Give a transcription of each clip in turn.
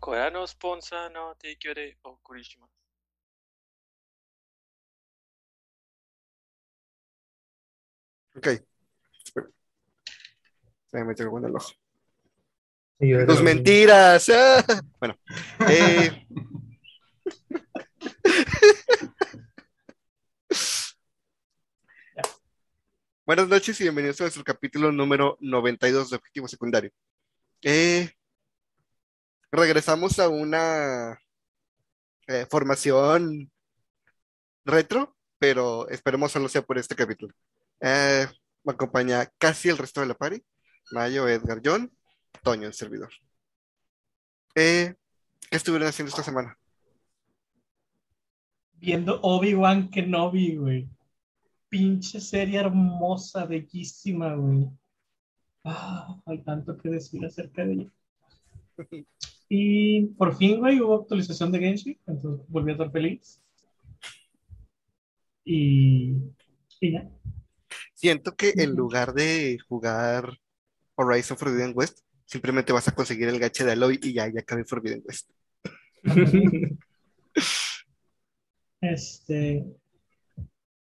これのスポンサーの提供でお送りします。Ok. Espera. Se me metió algo en el ojo. Sí, yo ¡Tus era- mentiras! ¡Ah! Bueno. eh, Buenas noches y bienvenidos a nuestro capítulo número 92 de Objetivo Secundario. Eh, regresamos a una eh, formación retro, pero esperemos solo sea por este capítulo. Eh, me acompaña casi el resto de la party. Mayo, Edgar, John, Toño, el servidor. Eh, ¿qué estuvieron haciendo esta semana? viendo Obi-Wan Kenobi, güey. Pinche serie hermosa, bellísima, güey. Ah, hay tanto que decir acerca de ella. Y por fin, güey, hubo actualización de Genshin, entonces volví a estar feliz. Y, y ya. Siento que en lugar de jugar Horizon Forbidden West, simplemente vas a conseguir el gache de Aloy y ya, ya acabé Forbidden West. Este.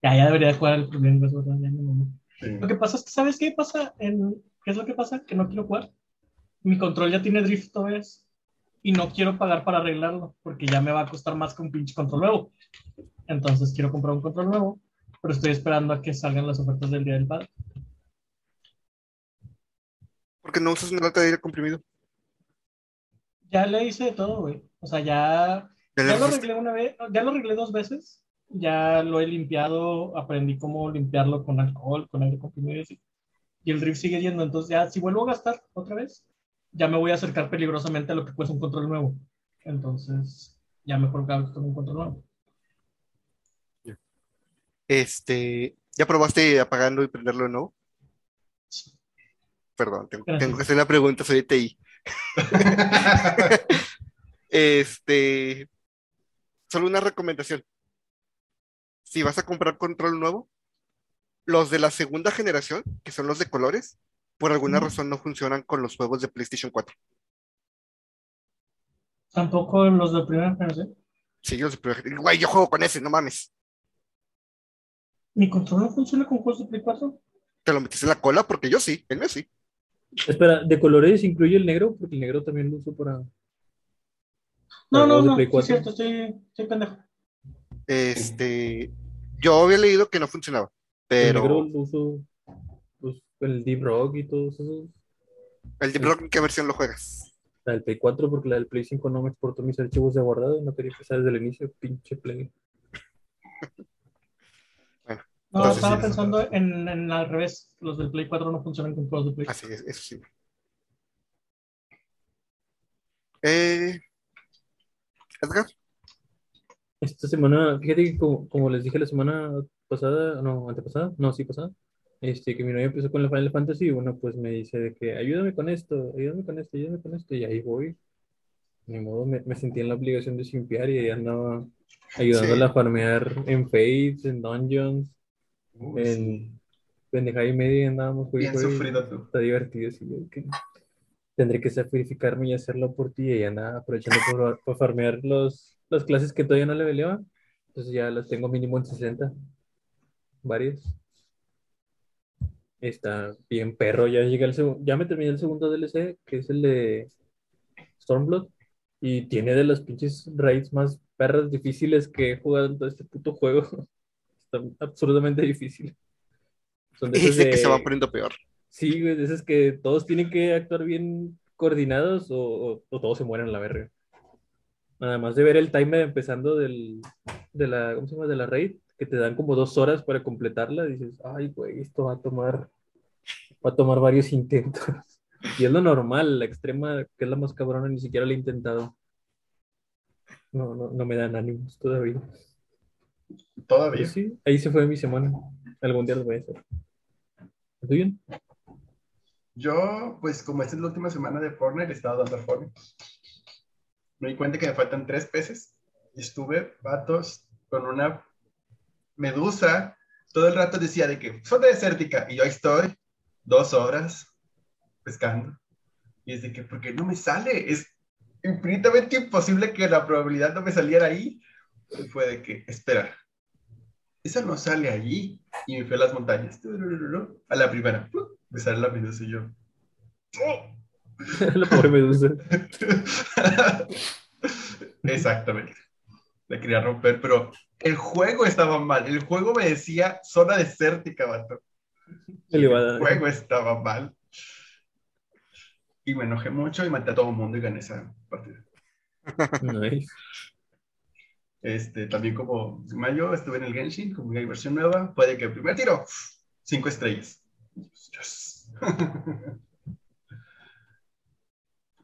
Ya, ya debería jugar el me mamó. Sí. Lo que pasa es que, ¿sabes qué pasa? En, ¿Qué es lo que pasa? Que no quiero jugar. Mi control ya tiene drift OS y no quiero pagar para arreglarlo porque ya me va a costar más que un pinche control nuevo. Entonces quiero comprar un control nuevo, pero estoy esperando a que salgan las ofertas del Día del Padre. Porque no usas una lata de aire comprimido. Ya le hice de todo, güey. O sea, ya, Ya ya lo arreglé una vez, ya lo arreglé dos veces. Ya lo he limpiado, aprendí cómo limpiarlo con alcohol, con aire comprimido y así. Y el drift sigue yendo. Entonces ya, si vuelvo a gastar otra vez, ya me voy a acercar peligrosamente a lo que cuesta un control nuevo. Entonces, ya mejor gasto un control nuevo. Este, ¿ya probaste apagando y prenderlo de nuevo? Perdón, tengo, que hacer una pregunta, soy de TI. Este, solo una recomendación. Si vas a comprar control nuevo, los de la segunda generación, que son los de colores, por alguna Ujú. razón no funcionan con los juegos de PlayStation 4. Tampoco los de primera generación. Sí, los de primera- Güey, yo juego con ese, no mames. ¿Mi control no funciona con juegos de Play 4? ¿Te lo metiste en la cola? Porque yo sí, el mío sí. Espera, ¿de colores incluye el negro? Porque el negro también lo uso para. No, ¿Para no, no, es 4? cierto, estoy, estoy pendejo. Este, yo había leído que no funcionaba, El negro pero lo uso. El Deep Rock y todos esos. el Deep Rock, ¿en qué versión lo juegas? La del Play 4, porque la del Play 5 no me exportó mis archivos de guardado. No quería empezar desde el inicio, pinche Play. No, Entonces, estaba sí, pensando eso- en, en al revés. Los del Play 4 no funcionan con juegos de Play. Así es, eso sí. Eh, Edgar, Esta semana, fíjate que como, como les dije la semana pasada, no, antepasada, no, sí pasada, este, que mi novia empezó con el Final Fantasy y bueno, pues me dice de que ayúdame con esto, ayúdame con esto, ayúdame con esto, y ahí voy. Ni modo, me, me sentí en la obligación de simpiar y ahí andaba ayudándola a farmear en Fates, en Dungeons, Uy, sí. en pendejada y media y andábamos Bien juegue, y sufrido tú. Está divertido, sí, que tendré que sacrificarme y hacerlo por ti y andaba aprovechando por, por farmear los, las clases que todavía no le peleaba. Entonces ya las tengo mínimo en 60. Varias. Está bien perro, ya llegué al segundo, ya me terminé el segundo DLC, que es el de Stormblood, y tiene de las pinches raids más perras difíciles que he jugado en todo este puto juego. Está absurdamente difícil. Son de dice que se va poniendo peor. Sí, güey, de esas que todos tienen que actuar bien coordinados o, o- o todos se mueren a la verga. Nada más de ver el timer empezando del, de la, ¿cómo se llama? De la raid, que te dan como dos horas para completarla, dices, ay, güey, esto va a tomar, va a tomar varios intentos. Y es lo normal, la extrema, que es la más cabrona, ni siquiera la he intentado. No, no, no me dan ánimos todavía. Todavía. Pues sí, ahí se fue mi semana. Algún día lo voy a hacer. ¿Tú bien? Yo, pues como esta es la última semana de Fortnite, he estado dando Fortnite. Me di cuenta que me faltan tres peces. Y estuve, vatos, con una medusa. Todo el rato decía de que zona desértica. Y yo ahí estoy, dos horas, pescando. Y es de que, ¿por qué no me sale? Es infinitamente imposible que la probabilidad no me saliera ahí. Y fue de que, espera, esa no sale allí. Y me fui a las montañas. A la primera. Me sale la medusa y yo. La pobre medusa. Exactamente. La quería romper, pero el juego estaba mal. El juego me decía zona desértica, vato. El juego estaba mal. Y me enojé mucho y maté a todo el mundo y gané esa partida. Nice. Este, también como Mayo estuve en el Genshin, como hay versión nueva, puede que el primer tiro, cinco estrellas. Yes.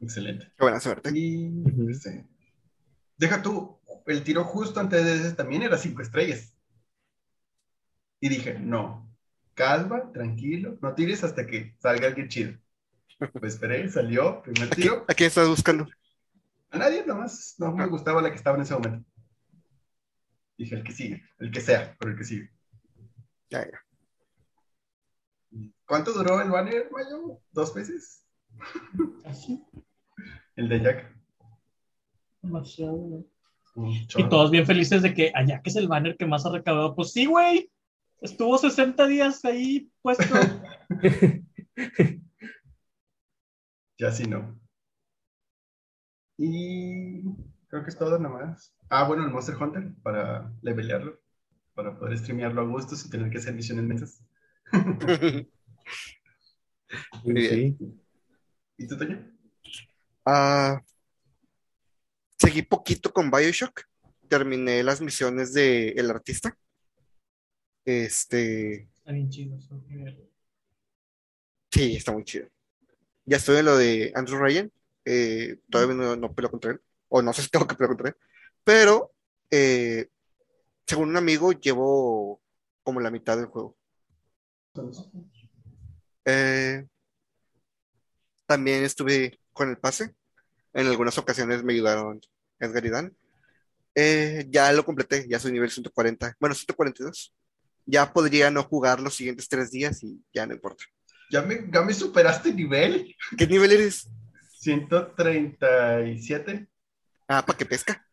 Excelente. Qué buena suerte. Y Ujú. este, deja tú, el tiro justo antes de ese también era cinco estrellas. Y dije, no, calma, tranquilo, no tires hasta que salga alguien chido. Pues esperé, salió, primer tiro. ¿A quién estás buscando? A nadie, nomás, no me gustaba la que estaba en ese momento. Dije, el que sigue, el que sea, pero el que sigue. Ya, ya. ¿Cuánto duró el banner, Mayo? ¿Dos meses? Así, El de Jack. demasiado, Y todos bien felices de que allá que es el banner que más ha recaudado. Pues sí, güey. Estuvo 60 días ahí puesto. Ya sí no. Y creo que es todo nomás. Ah, bueno, el Monster Hunter para levelearlo, para poder streamearlo a gusto sin tener que hacer misiones mensas. Muy bien. Sí. ¿Y tú, Toño? Ah, seguí poquito con Bioshock. Terminé las misiones de El Artista. Este, Está bien chido. sí, está muy chido. Ya estoy en lo de Andrew Ryan. eh, todavía no, no peleo contra él. O no sé si tengo que pelear contra él. Pero, eh, según un amigo, llevo como la mitad del juego. Eh, también estuve con el pase. En algunas ocasiones me ayudaron Edgar y Dan. Eh, ya lo completé, ya soy nivel 140. Bueno, 142. Ya podría no jugar los siguientes tres días y ya no importa. ¿Ya me, ya me superaste nivel? ¿Qué nivel eres? 137. Ah, ¿para qué pesca?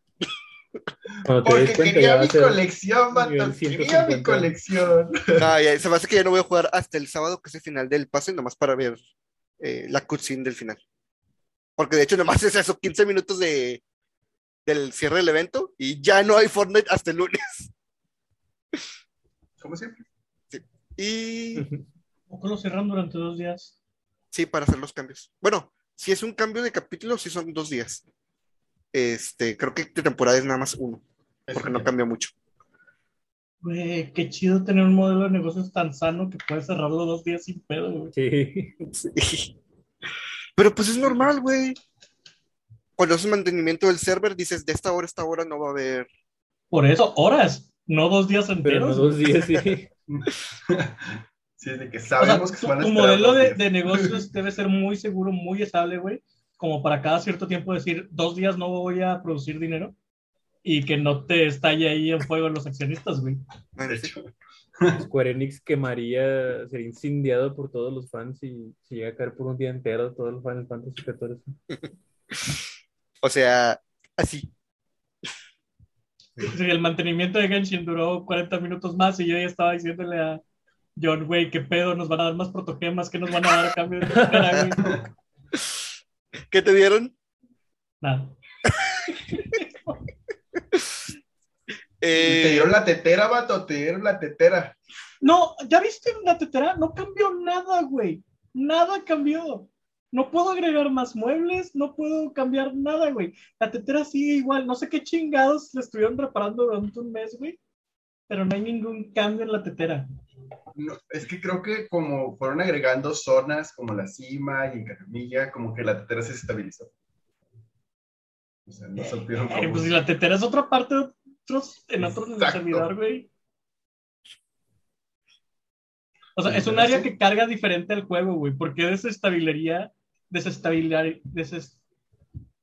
Porque quería mi colección, vato. Quería mi 150. colección. Ah, ya, se me hace que ya no voy a jugar hasta el sábado, que es el final del pase, nomás para ver eh, la cutscene del final. Porque de hecho, nomás es eso, 15 minutos de, del cierre del evento y ya no hay Fortnite hasta el lunes. Como siempre. Y Poco lo cerran durante dos días. sí, para hacer los cambios. Bueno, si es un cambio de capítulo, sí son dos días. Este, creo que de temporada es nada más uno, porque no cambió mucho. Güey, qué chido tener un modelo de negocios tan sano que puedes cerrarlo dos días sin pedo, güey. Sí. Sí. Pero pues es normal, güey. Cuando haces mantenimiento del server, dices, de esta hora a esta hora no va a haber. Por eso, horas, no dos días Pero enteros. no dos días, sí. Sí, de que O sea, sabemos que tu, se van a tu modelo de, de negocios debe ser muy seguro, muy estable, güey. Como para cada cierto tiempo decir, dos días no voy a producir dinero y que no te estalle ahí en fuego los accionistas, güey. De hecho, Square Enix quemaría, sería incendiado por todos los fans y si llega a caer por un día entero todo el Final Fantasy XIV. O sea, así. Sí, el mantenimiento de Genshin duró 40 minutos más y yo ya estaba diciéndole a John, güey, qué pedo, nos van a dar más protogemas, ¿qué nos van a dar a cambio de? ¿Qué te dieron? Nada. Eh, Te dieron la tetera, vato, te dieron la tetera. No, ¿ya viste la tetera? No cambió nada, güey. Nada cambió. No puedo agregar más muebles, no puedo cambiar nada, güey. La tetera sigue igual. No sé qué chingados le estuvieron reparando durante un mes, güey. Pero no hay ningún cambio en la tetera. No, es que creo que como fueron agregando zonas como la cima y en Caramilla, como que la tetera se estabilizó. O sea, no supieron Eh, pues si la tetera es otra parte otros, en otro Exacto. servidor, güey. O sea, es un área que carga diferente al juego, güey. ¿Por qué desestabilizaría? Desestabilizar, deses-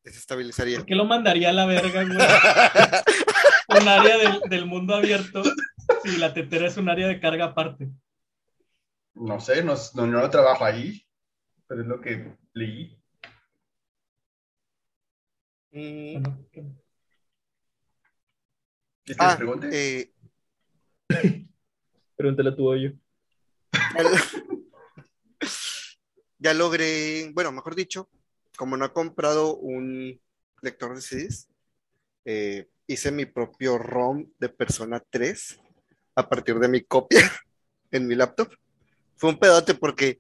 desestabilizaría. ¿Por qué lo mandaría a la verga, güey? un área del, del mundo abierto si la tetera es un área de carga aparte. No sé, no, no, no lo trabajo ahí, pero es lo que leí. Mm, Bueno, que- ¿Quieres que ah, eh, Pregúntale a tu hoyo. ya logré, bueno, mejor dicho, como no he comprado un lector de CDs, eh, hice mi propio ROM de Persona 3 a partir de mi copia en mi laptop. Fue un pedote porque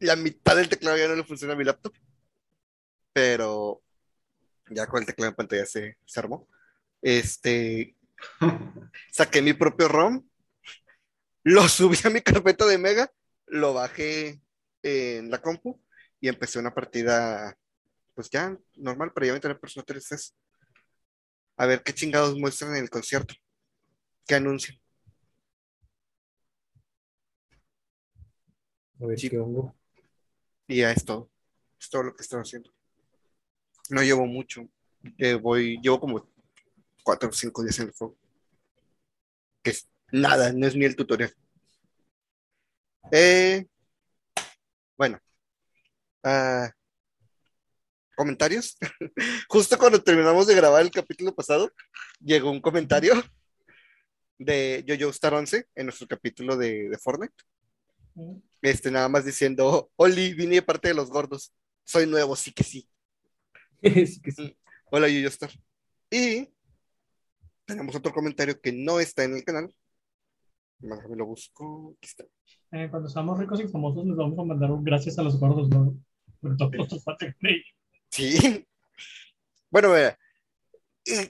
la mitad del teclado ya no le funciona a mi laptop, pero ya con el teclado en pantalla se, se armó. Este, saqué mi propio ROM, lo subí a mi carpeta de Mega, lo bajé en la compu y empecé una partida, pues ya normal, pero ya voy a tener Persona 3 A ver qué chingados muestran en el concierto. ¿Qué anuncian? A ver Sí. qué hongo. Y ya es todo. Es todo lo que estoy haciendo. No llevo mucho. Eh, voy, llevo como cuatro o cinco días en el fuego. Que es nada, no es ni el tutorial. Eh, bueno. Ah, ¿Comentarios? Justo cuando terminamos de grabar el capítulo pasado, llegó un comentario de Jojo Star 11 en nuestro capítulo de, de Fortnite. Este, nada más diciendo, Oli, vine de parte de los gordos. Soy nuevo, sí que sí. sí que sí. Hola, Yoyo Star. Y tenemos otro comentario que no está en el canal. Déjame lo busco. Aquí está. Eh, cuando seamos ricos y famosos, les vamos a mandar un gracias a los gordos, ¿no? Por. Sí. Bueno, mira,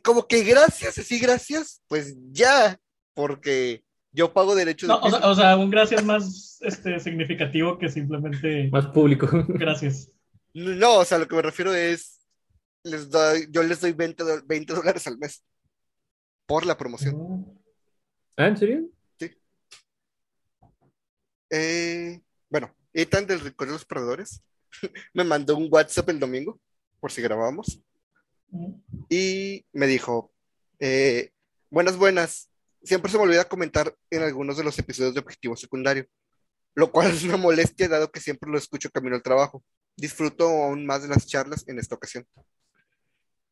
como que gracias, así gracias, pues ya, porque yo pago derechos No, de o sea, o sea, un gracias más este, significativo que simplemente Más público. gracias. No, o sea, lo que me refiero es, les doy, yo les doy 20, do- 20 dólares al mes por la promoción. ¿Ah, en serio? Eh, bueno, Ethan del Rincón de los Perdedores me mandó un WhatsApp el domingo, por si grabamos, y me dijo, eh, buenas, buenas, siempre se me olvida comentar en algunos de los episodios de Objetivo Secundario, lo cual es una molestia dado que siempre lo escucho camino al trabajo. Disfruto aún más de las charlas en esta ocasión.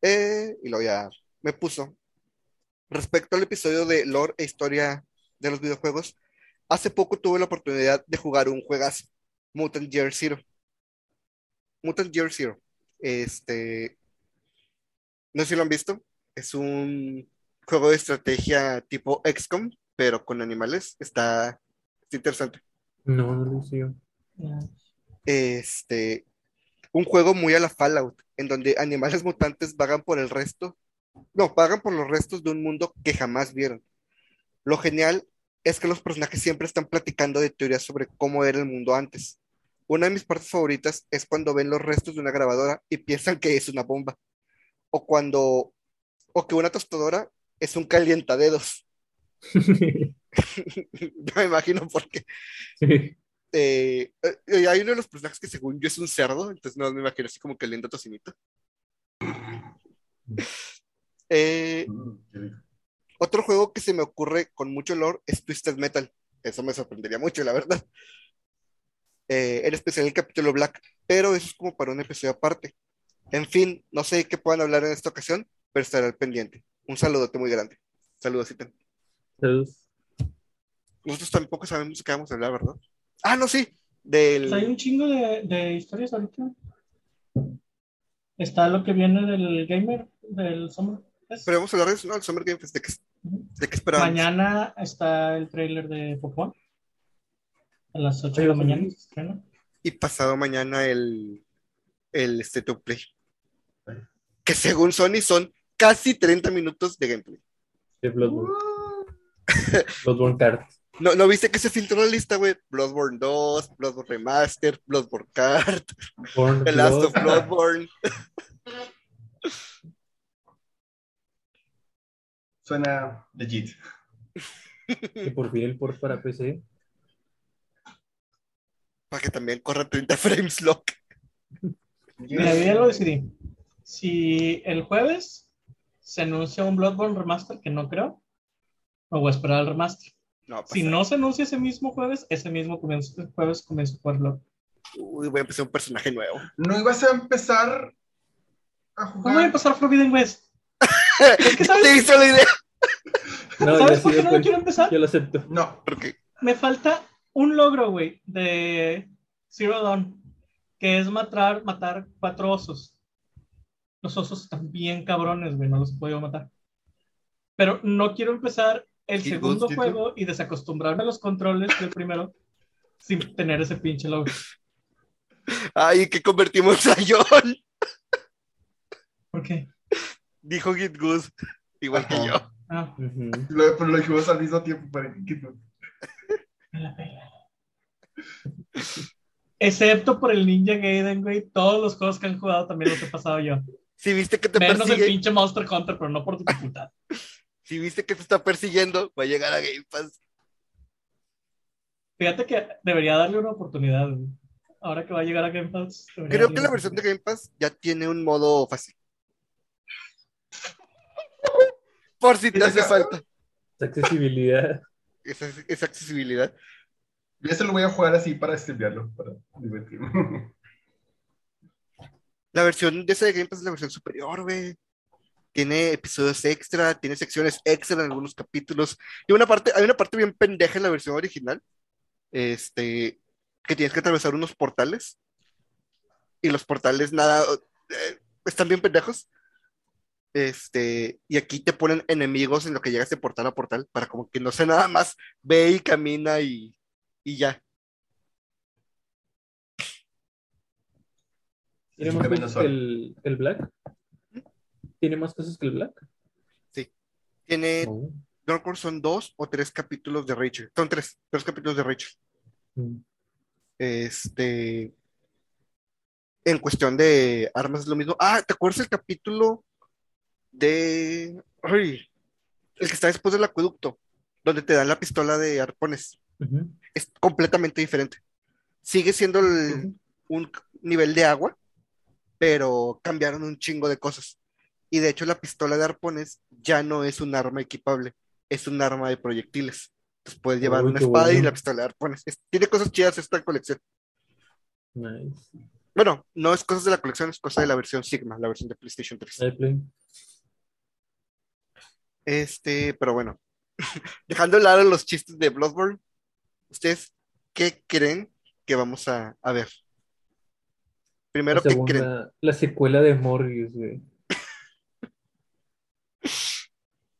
Eh, y luego ya me puso, respecto al episodio de lore e historia de los videojuegos, hace poco tuve la oportunidad de jugar un juegazo, Mutant Year Zero. Mutant Year Zero. Este, no sé si lo han visto, es un juego de estrategia tipo XCOM, pero con animales. Está, está interesante. No, no lo sé. Este, un juego muy a la Fallout, en donde animales mutantes vagan por el resto, no, vagan por los restos de un mundo que jamás vieron. Lo genial es que los personajes siempre están platicando de teorías sobre cómo era el mundo antes. Una de mis partes favoritas es cuando ven los restos de una grabadora y piensan que es una bomba. O cuando, o que una tostadora es un calientadedos. Yo me imagino por qué. Sí. Eh, eh, hay uno de los personajes que según yo es un cerdo, entonces no me imagino así como que lindo tocinito. Eh, otro juego que se me ocurre con mucho lore es Twisted Metal. Eso me sorprendería mucho, la verdad. Eh, en especial el capítulo Black, pero eso es como para un episodio aparte. En fin, no sé qué puedan hablar en esta ocasión, pero estaré al pendiente. Un saludote muy grande. Saludos, Ethan. Saludos. Nosotros tampoco sabemos qué vamos a hablar, ¿verdad? Ah, no, sí. Del... Pues hay un chingo de, de historias ahorita. Está lo que viene del gamer, del Summer. Pero vamos a hablar de eso, ¿no? El Summer Game Fest. ¿De qué, de qué esperamos? Mañana está el trailer de Pokémon. A las 8 de la mañana se estrena. y pasado mañana el, el State of Play. Que según Sony son casi 30 minutos de gameplay. De Bloodborne. Bloodborne Card. ¿No, ¿no viste que se filtró la lista, güey? Bloodborne 2, Bloodborne Remaster, Bloodborne Born The Last of Blood. Bloodborne. Suena legit. Que por fin el port para PC. Para que también corra 30 frames lock. Mira, yo ya lo decidí. Si el jueves se anuncia un Bloodborne Remaster, que no creo, me voy a esperar al remaster. No, Si pasa. no se anuncia ese mismo jueves, ese mismo comienzo- jueves comienzo a jugar Bloodborne. Uy, voy a empezar un personaje nuevo. ¿No ibas a empezar a No voy a jugar. pasar Forbidden West. Es que, Ya ¿sabes? te hizo la idea. No, ¿Sabes por qué no lo quiero empezar? Yo lo acepto. No, Porque Me falta un logro, güey, de Zero Dawn, que es matar, matar cuatro osos. Los osos están bien cabrones, güey, no los he podido matar. Pero no quiero empezar el segundo juego y desacostumbrarme a los controles del primero sin tener ese pinche logro. Ay, que convertimos a John. ¿Por qué? Dijo Git Goose. Igual que yo. Ah, lo, pero lo dijimos al mismo tiempo para la pela. Excepto por el Ninja Gaiden, güey, todos los juegos que han jugado también los he pasado yo. Si viste que te Menos el persigue, pinche Monster Hunter, pero no por dificultad. si viste que te está persiguiendo, va a llegar a Game Pass. Fíjate que debería darle una oportunidad. güey. Ahora que va a llegar a Game Pass. Creo que la versión de Game Pass ya tiene un modo fácil. Por si te hace falta Esa accesibilidad. esa, esa accesibilidad. Yo se lo voy a jugar así para streamearlo, para divertirme. La versión de ese de Game Pass es la versión superior, güey. Tiene episodios extra, tiene secciones extra en algunos capítulos. Y una parte, hay una parte bien pendeja en la versión original. Este, que tienes que atravesar unos portales. Y los portales nada, eh, están bien pendejos. Este, y aquí te ponen enemigos en lo que llegas de portal a portal, para como que no sea nada más, ve y camina y, y ya. ¿Tiene Sí, más cosas que el, el Black? ¿Tiene más cosas que el Black? Tiene, Oh. recuerdo, son dos o tres capítulos de Rachel. Son tres, tres capítulos de Rachel. Mm. Este, en cuestión de armas es lo mismo. Ah, ¿te acuerdas el capítulo de, ay, el que está después del acueducto, donde te dan la pistola de arpones? Es completamente diferente. Sigue siendo el- un nivel de agua, pero cambiaron un chingo de cosas. Y de hecho la pistola de arpones ya no es un arma equipable, es un arma de proyectiles. Entonces puedes llevar Uy, una espada y la pistola de arpones. Es- tiene cosas chidas esta colección. Nice. Bueno, no es cosas de la colección, es cosa de la versión Sigma, la versión de PlayStation 3. Ahí play. Este, pero bueno, dejando de lado los chistes de Bloodborne, ¿ustedes qué creen que vamos a, a ver? Primero, La ¿qué creen? la secuela de Morbius, güey.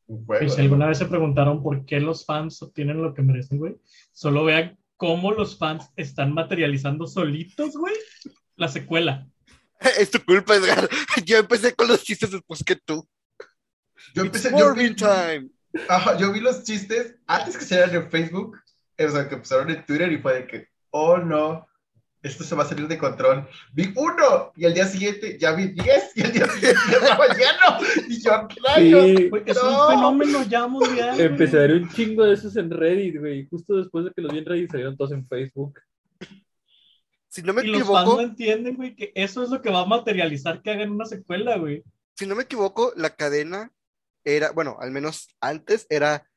Y juego. si alguna vez se preguntaron por qué los fans obtienen lo que merecen, güey, solo vean cómo los fans están materializando solitos, güey, la secuela. Es tu culpa, Edgar. Yo empecé con los chistes después que tú. Yo It's empecé, yo vi, time. ajá, yo vi los chistes antes que salieran en Facebook, o sea, que empezaron en Twitter y fue de que, oh no, esto se va a salir de control. Vi uno y al día siguiente ya vi diez y al día siguiente ya estaba lleno. Y yo, rayos. Sí, Güey, es No. un fenómeno ya mundial. empecé a ver un chingo de esos en Reddit, güey. Justo después de que los vi en Reddit salieron todos en Facebook. Si no me Y los fans equivoco, no entienden, güey, que eso es lo que va a materializar que hagan una secuela, güey. si no me equivoco, la cadena era, bueno, al menos antes era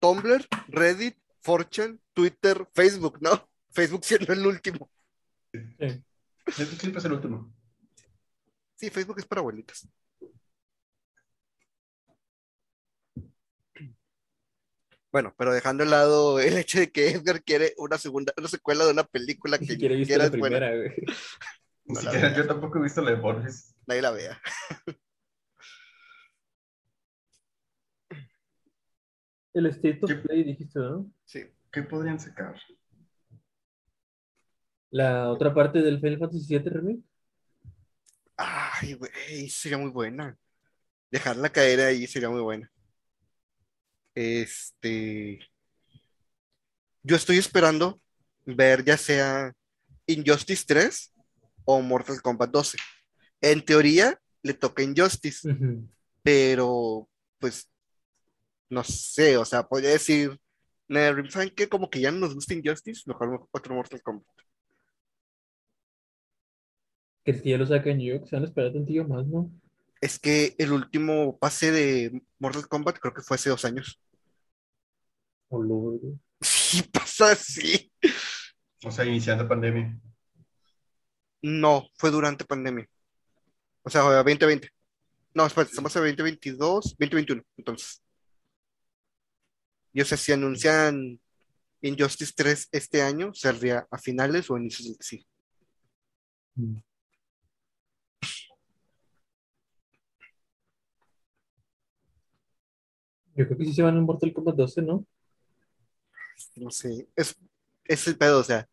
Tumblr, Reddit, Fortune, Twitter, Facebook, ¿no? Facebook siendo el último. Este clip es el último. Sí, Facebook es para abuelitas. Bueno, pero dejando de lado el hecho de que Edgar quiere una segunda, una secuela de una película Ni que siquiera he visto la es buena, primera, güey. Ni No la siquiera- veo. yo tampoco he visto la de Borges. nadie la vea. El State of. Play, dijiste, ¿no? Sí. ¿Qué podrían sacar? La otra parte del Final Fantasy VII Remake. Ay, güey, sería muy buena. Dejarla caer ahí sería muy buena. Este. Yo estoy esperando ver ya sea Injustice 3 o Mortal Kombat 12. En teoría, le toca Injustice, pero pues no sé, o sea, podría decir, "Nah, ¿saben qué? Como que ya no nos gusta Injustice, mejor otro Mortal Kombat. Que si ya lo sacan yo, que se van a esperar tantillo más, ¿no? Es que el último pase de Mortal Kombat creo que fue hace dos años. O lo- Sí, pasa así. O sea, iniciando pandemia. No, fue durante pandemia. O sea, 2020. No, espera, estamos en 2022, 2021, entonces. Y o sea, si anuncian Injustice 3 este año, sería a finales o a inicios del sigue. Yo creo que sí se van en Mortal Kombat 12, ¿no? No sé, es, es el pedo, o sea,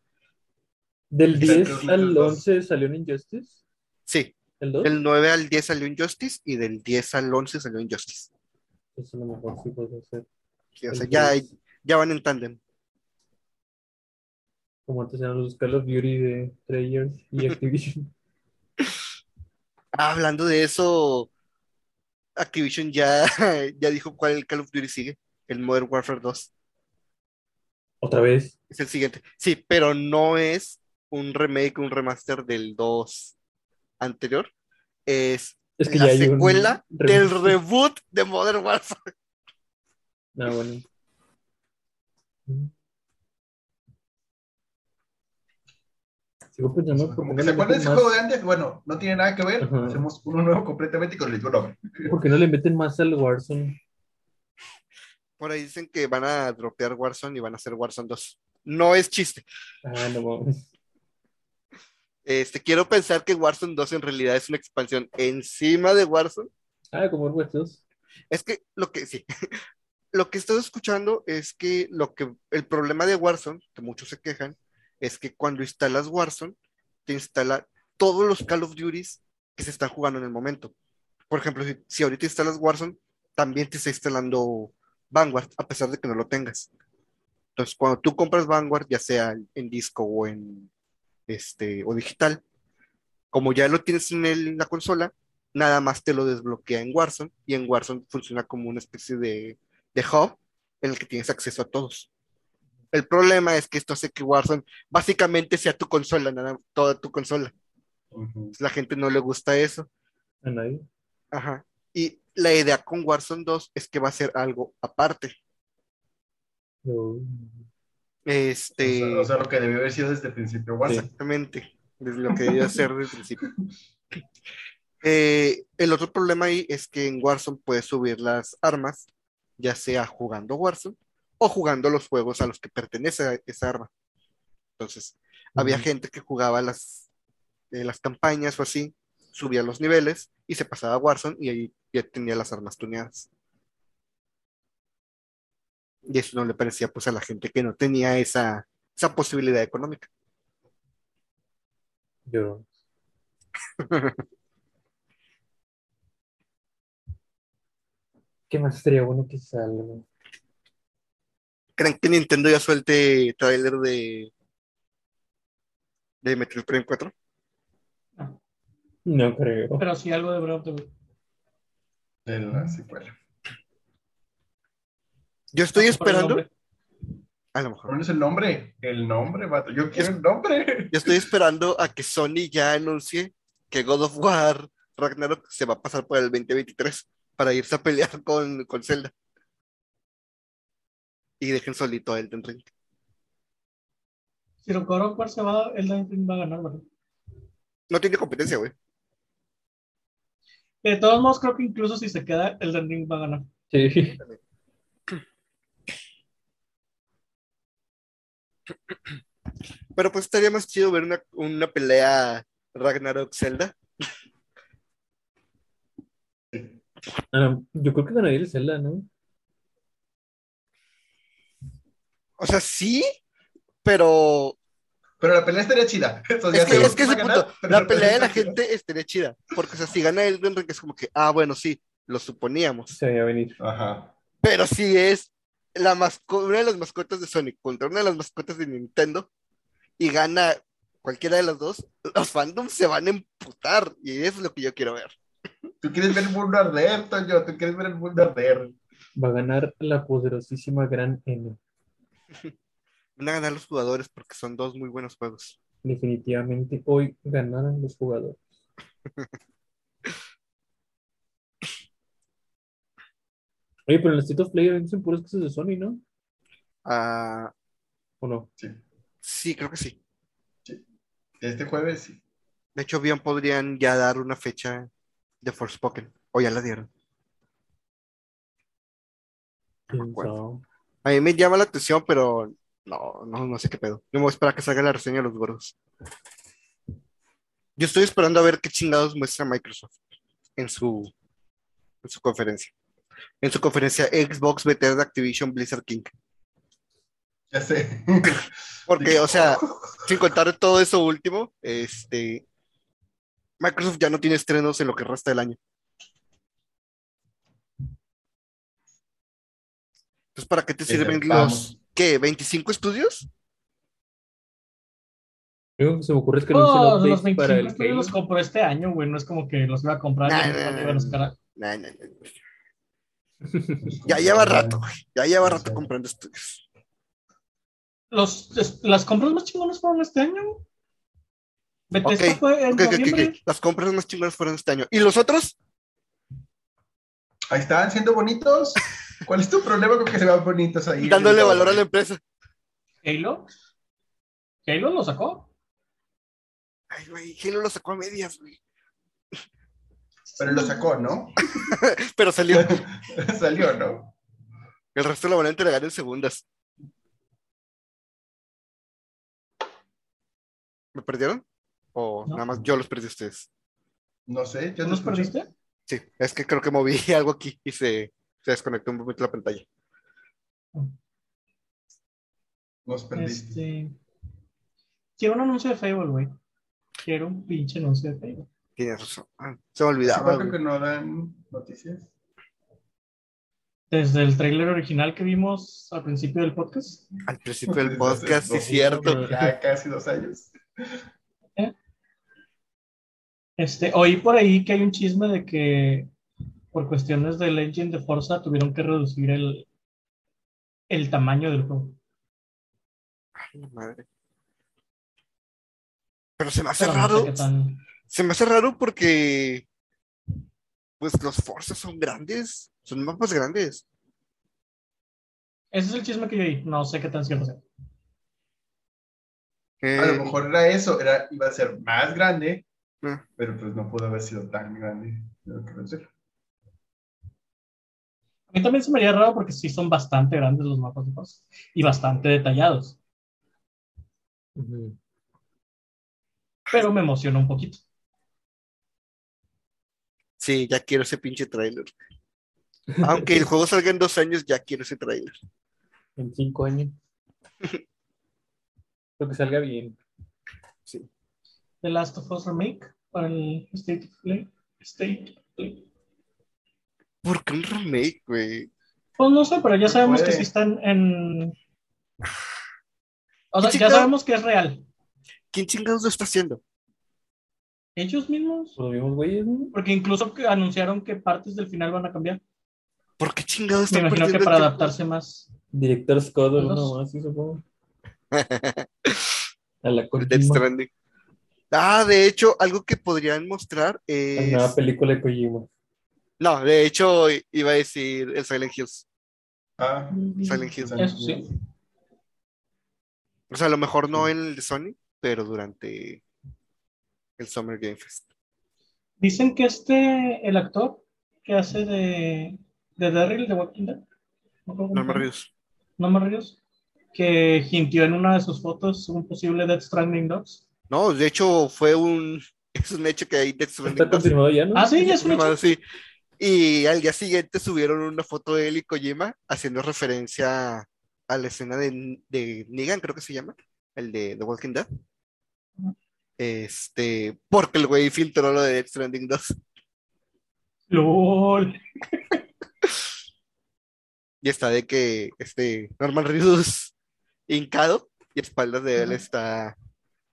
Del Está 10 entre al los dos. 11 salió en Injustice. sí, ¿El 2? del 9 al 10 salió Injustice y del 10 al 11 salió Injustice. Eso a lo mejor sí puede ser. O sea, ya, 10. ya van en tándem. Como antes eran los Call of Duty de Treyarch y Activision. Ah, hablando de eso, Activision ya, ya dijo cuál Call of Duty sigue, el Modern Warfare 2. Otra vez. Es el siguiente. Sí, pero no es un remake, un remaster del 2 anterior. Es Es que la secuela del reboot de Modern Warfare. Ah, bueno. Sigo pensando por Como que se acuerdan de ese más, juego de antes, bueno, no tiene nada que ver, Ajá. hacemos uno nuevo completamente con el mismo nombre. por qué no le meten más al Warzone. Por ahí dicen que van a dropear Warzone y van a hacer Warzone 2. No es chiste. Ah, no. Este, quiero pensar que Warzone 2 en realidad es una expansión encima de Warzone. Ah, como 2. Es que lo que sí, lo que he estado escuchando es que lo que el problema de Warzone, que muchos se quejan, es que cuando instalas Warzone, te instala todos los Call of Duties que se están jugando en el momento. Por ejemplo, si, si ahorita instalas Warzone, también te está instalando Vanguard, a pesar de que no lo tengas. Entonces, cuando tú compras Vanguard, ya sea en disco o en este o digital, como ya lo tienes en el- la consola, nada más te lo desbloquea en Warzone y en Warzone funciona como una especie de, de hub en el que tienes acceso a todos. El problema es que esto hace que Warzone básicamente sea tu consola, nada, toda tu consola. Ujú. La gente no le gusta eso. A nadie. Ajá. Y la idea con Warzone 2 es que va a ser algo aparte. Este, O, sea, o sea, lo que debió haber sido desde el principio, Warzone. exactamente, desde lo que debía ser desde el principio. Eh, el otro problema ahí es que en Warzone puedes subir las armas, ya sea jugando Warzone o jugando los juegos a los que pertenece esa arma. Entonces, había gente que jugaba las, eh, las campañas o así, subía los niveles y se pasaba a Warzone y ahí ya tenía las armas tuneadas. Y eso no le parecía pues a la gente que no tenía esa, esa posibilidad económica. Yo. ¿Qué más estaría bueno que salga? ¿Creen que Nintendo ya suelte trailer de, de Metroid Prime 4? No creo. Pero sí algo de Breath of the Wild. De la secuela. Yo estoy esperando, a lo mejor, ¿Cuál es el nombre? El nombre, vato. Yo quiero el nombre. yo estoy esperando a que Sony ya anuncie que God of War Ragnarok se va a pasar por el 2023 para irse a pelear con, con Zelda. Y dejen solito a Elden Ring. Si lo cobro cuál se va, el Ring va a ganar, ¿verdad? No tiene competencia, güey. De todos modos, creo que incluso si se queda, el Ring va a ganar. Sí. Pero pues estaría más chido ver una, una pelea Ragnarok-Zelda. Ah, yo creo que ganaría el Zelda, ¿no? O sea, sí, pero Pero la pelea estaría chida. Entonces, es que, es que ese a ganar, punto, la pelea de la está chida. gente estaría chida. Porque, o sea, si gana Elden Ring es como que, ah, bueno, sí, lo suponíamos. Se veía venir. Ajá. Pero si es la masco- una de las mascotas de Sonic contra una de las mascotas de Nintendo y gana cualquiera de las dos, los fandoms se van a emputar. Y eso es lo que yo quiero ver. Tú quieres ver el mundo arder, Toño. Tú quieres ver el mundo arder. Va a ganar la poderosísima Gran N. Van a ganar los jugadores porque son dos muy buenos juegos. Definitivamente hoy ganarán los jugadores. Oye, pero en el State of Play dicen puras cosas de Sony, ¿no? Ah, ¿O no? Sí. sí, creo que sí. Este jueves, sí. De hecho, bien podrían ya dar una fecha de Forspoken. ¿O ya la dieron? ¿Quién acuerdo. sabe? A mí me llama la atención, pero no, no, no sé qué pedo. Yo me voy a esperar a que salga la reseña de los gordos. Yo estoy esperando a ver qué chingados muestra Microsoft en su, en su conferencia. En su conferencia Xbox Bethesda Activision Blizzard King. Ya sé. Porque, o sea, sin contar todo eso último, este, Microsoft ya no tiene estrenos en lo que resta del año. Entonces, ¿para qué te sirven los, qué, 25 estudios? Lo único que se me ocurre es que Oh, anuncien los updates para 25 el yo Halo. los compré este año, güey. No es como que los iba a comprar. Nah, y nah, cuando nah, iban a sacar. Nah, nah, nah. Ya lleva rato, güey. Ya lleva rato comprando estudios. Los, es- las compras más chingonas fueron este año. Bethesda Ok, fue en Ok, ok, ok, noviembre. ok. Las compras más chingonas fueron este año. ¿Y los otros? Ahí están siendo bonitos. ¿Cuál es tu problema con que se vean bonitos ahí? Dándole valor a la empresa. Halo. Halo lo sacó. Ay, güey, Halo lo sacó a medias, güey. Pero lo sacó, ¿no? Pero salió. Salió, ¿no? El resto lo van a entregar en segundas. ¿Me perdieron? ¿O No. nada más yo los perdí a ustedes? No sé. ¿Tú ¿Ya los perdiste? Sí, es que creo que moví algo aquí y se, se desconectó un poquito la pantalla. Nos perdiste. Este. Quiero un anuncio de Fable, güey. Quiero un pinche anuncio de Fable. Tienes razón. Ah, se me ¿Hace olvidaba. güey. que no dan noticias? Desde el tráiler original que vimos al principio del podcast. Al principio del podcast, sí, cierto. Ya casi dos años. Este, oí por ahí que hay un chisme de que por cuestiones del engine de Forza tuvieron que reducir el, el tamaño del juego. Ay, la madre. Pero se me hace Pero no sé raro. tan- Se me hace raro porque. Pues los Forzas son grandes. Son mapas grandes. Ese es el chisme que yo oí. No sé qué tan cierto sea. Eh, A lo mejor era eso, era, iba a ser más grande, Mm. pero pues no pudo haber sido tan grande. de lo que a mí también se me haría raro porque sí son bastante grandes los mapas de Forza y bastante detallados. Pero me emociona un poquito. Sí, ya quiero ese pinche trailer. Aunque el juego salga en dos años, ya quiero ese trailer. En cinco años. Lo que salga bien. The Last of Us Remake para el State of Play. State of Play. ¿Por qué un remake, güey? Pues no sé, pero ya No sabemos que sí están en. O sea, ¿Qué ya sabemos que es real. ¿Quién chingados lo está haciendo? Ellos mismos. Los mismos güeyes, ¿no? Porque incluso que anunciaron que partes del final van a cambiar. ¿Por qué chingados Me están imagino que para adaptarse más. Director Scott o Los- uno más, sí, supongo. A la Death Kojima. Stranding. Ah, de hecho, algo que podrían mostrar es. nueva película de Kojima. No, de hecho, iba a decir el Silent Hills. Ah, Silent Hills. Eso sí. O sea, a lo mejor no en el de Sony, pero durante el Summer Game Fest. Dicen que este, el actor que hace de, de Daryl de Walking Dead, no me acuerdo cómo Norman. Reedus. Norman Reedus, que hintió en una de sus fotos un posible Death Stranding 2. No, de hecho, fue un. Es un hecho que hay Death Stranding Está 2. confirmado ya, ¿no? Ah, sí, ya es un hecho. Sí. Y al día siguiente subieron una foto de él y Kojima haciendo referencia a la escena de, de Negan, creo que se llama, el de The Walking Dead. Este, porque el güey filtró lo de Death Stranding 2. LOL. Y está de que este Norman Reedus hincado y a espaldas de él está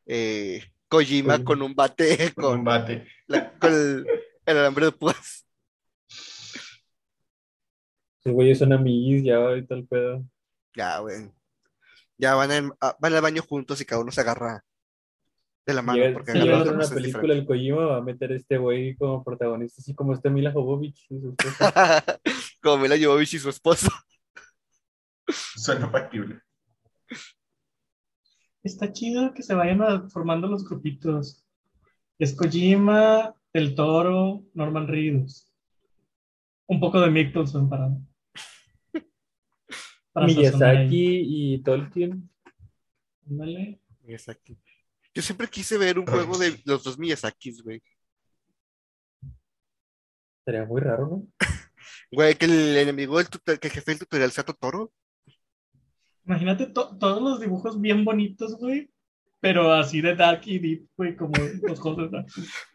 eh, Kojima con un bate con con, combate. la- con el, el alambre de púas. Los güeyes son amiguis ya y tal pedo. Ya, güey. Ya van, en- a- van al baño juntos y cada uno se agarra de la mano Llega- porque si llega a las hacer una película el Kojima va a meter a este güey como protagonista, así como este Mila Jovovich y diferente. Como Mila Jovovich y su esposo. Suena factible. Está chido que se vayan a- formando los grupitos. Es Kojima, El Toro, Norman Reedus. Un poco de Mickelson para. para. Miyazaki y Tolkien. Ándale. Miyazaki. Yo siempre quise ver un juego de los dos Miyazakis, güey. Sería muy raro, ¿no? Güey, que el enemigo del tutorial, que el jefe del tutorial sea Totoro. Imagínate to- todos los dibujos bien bonitos, güey. Pero así de dark y deep, güey, como los Dark.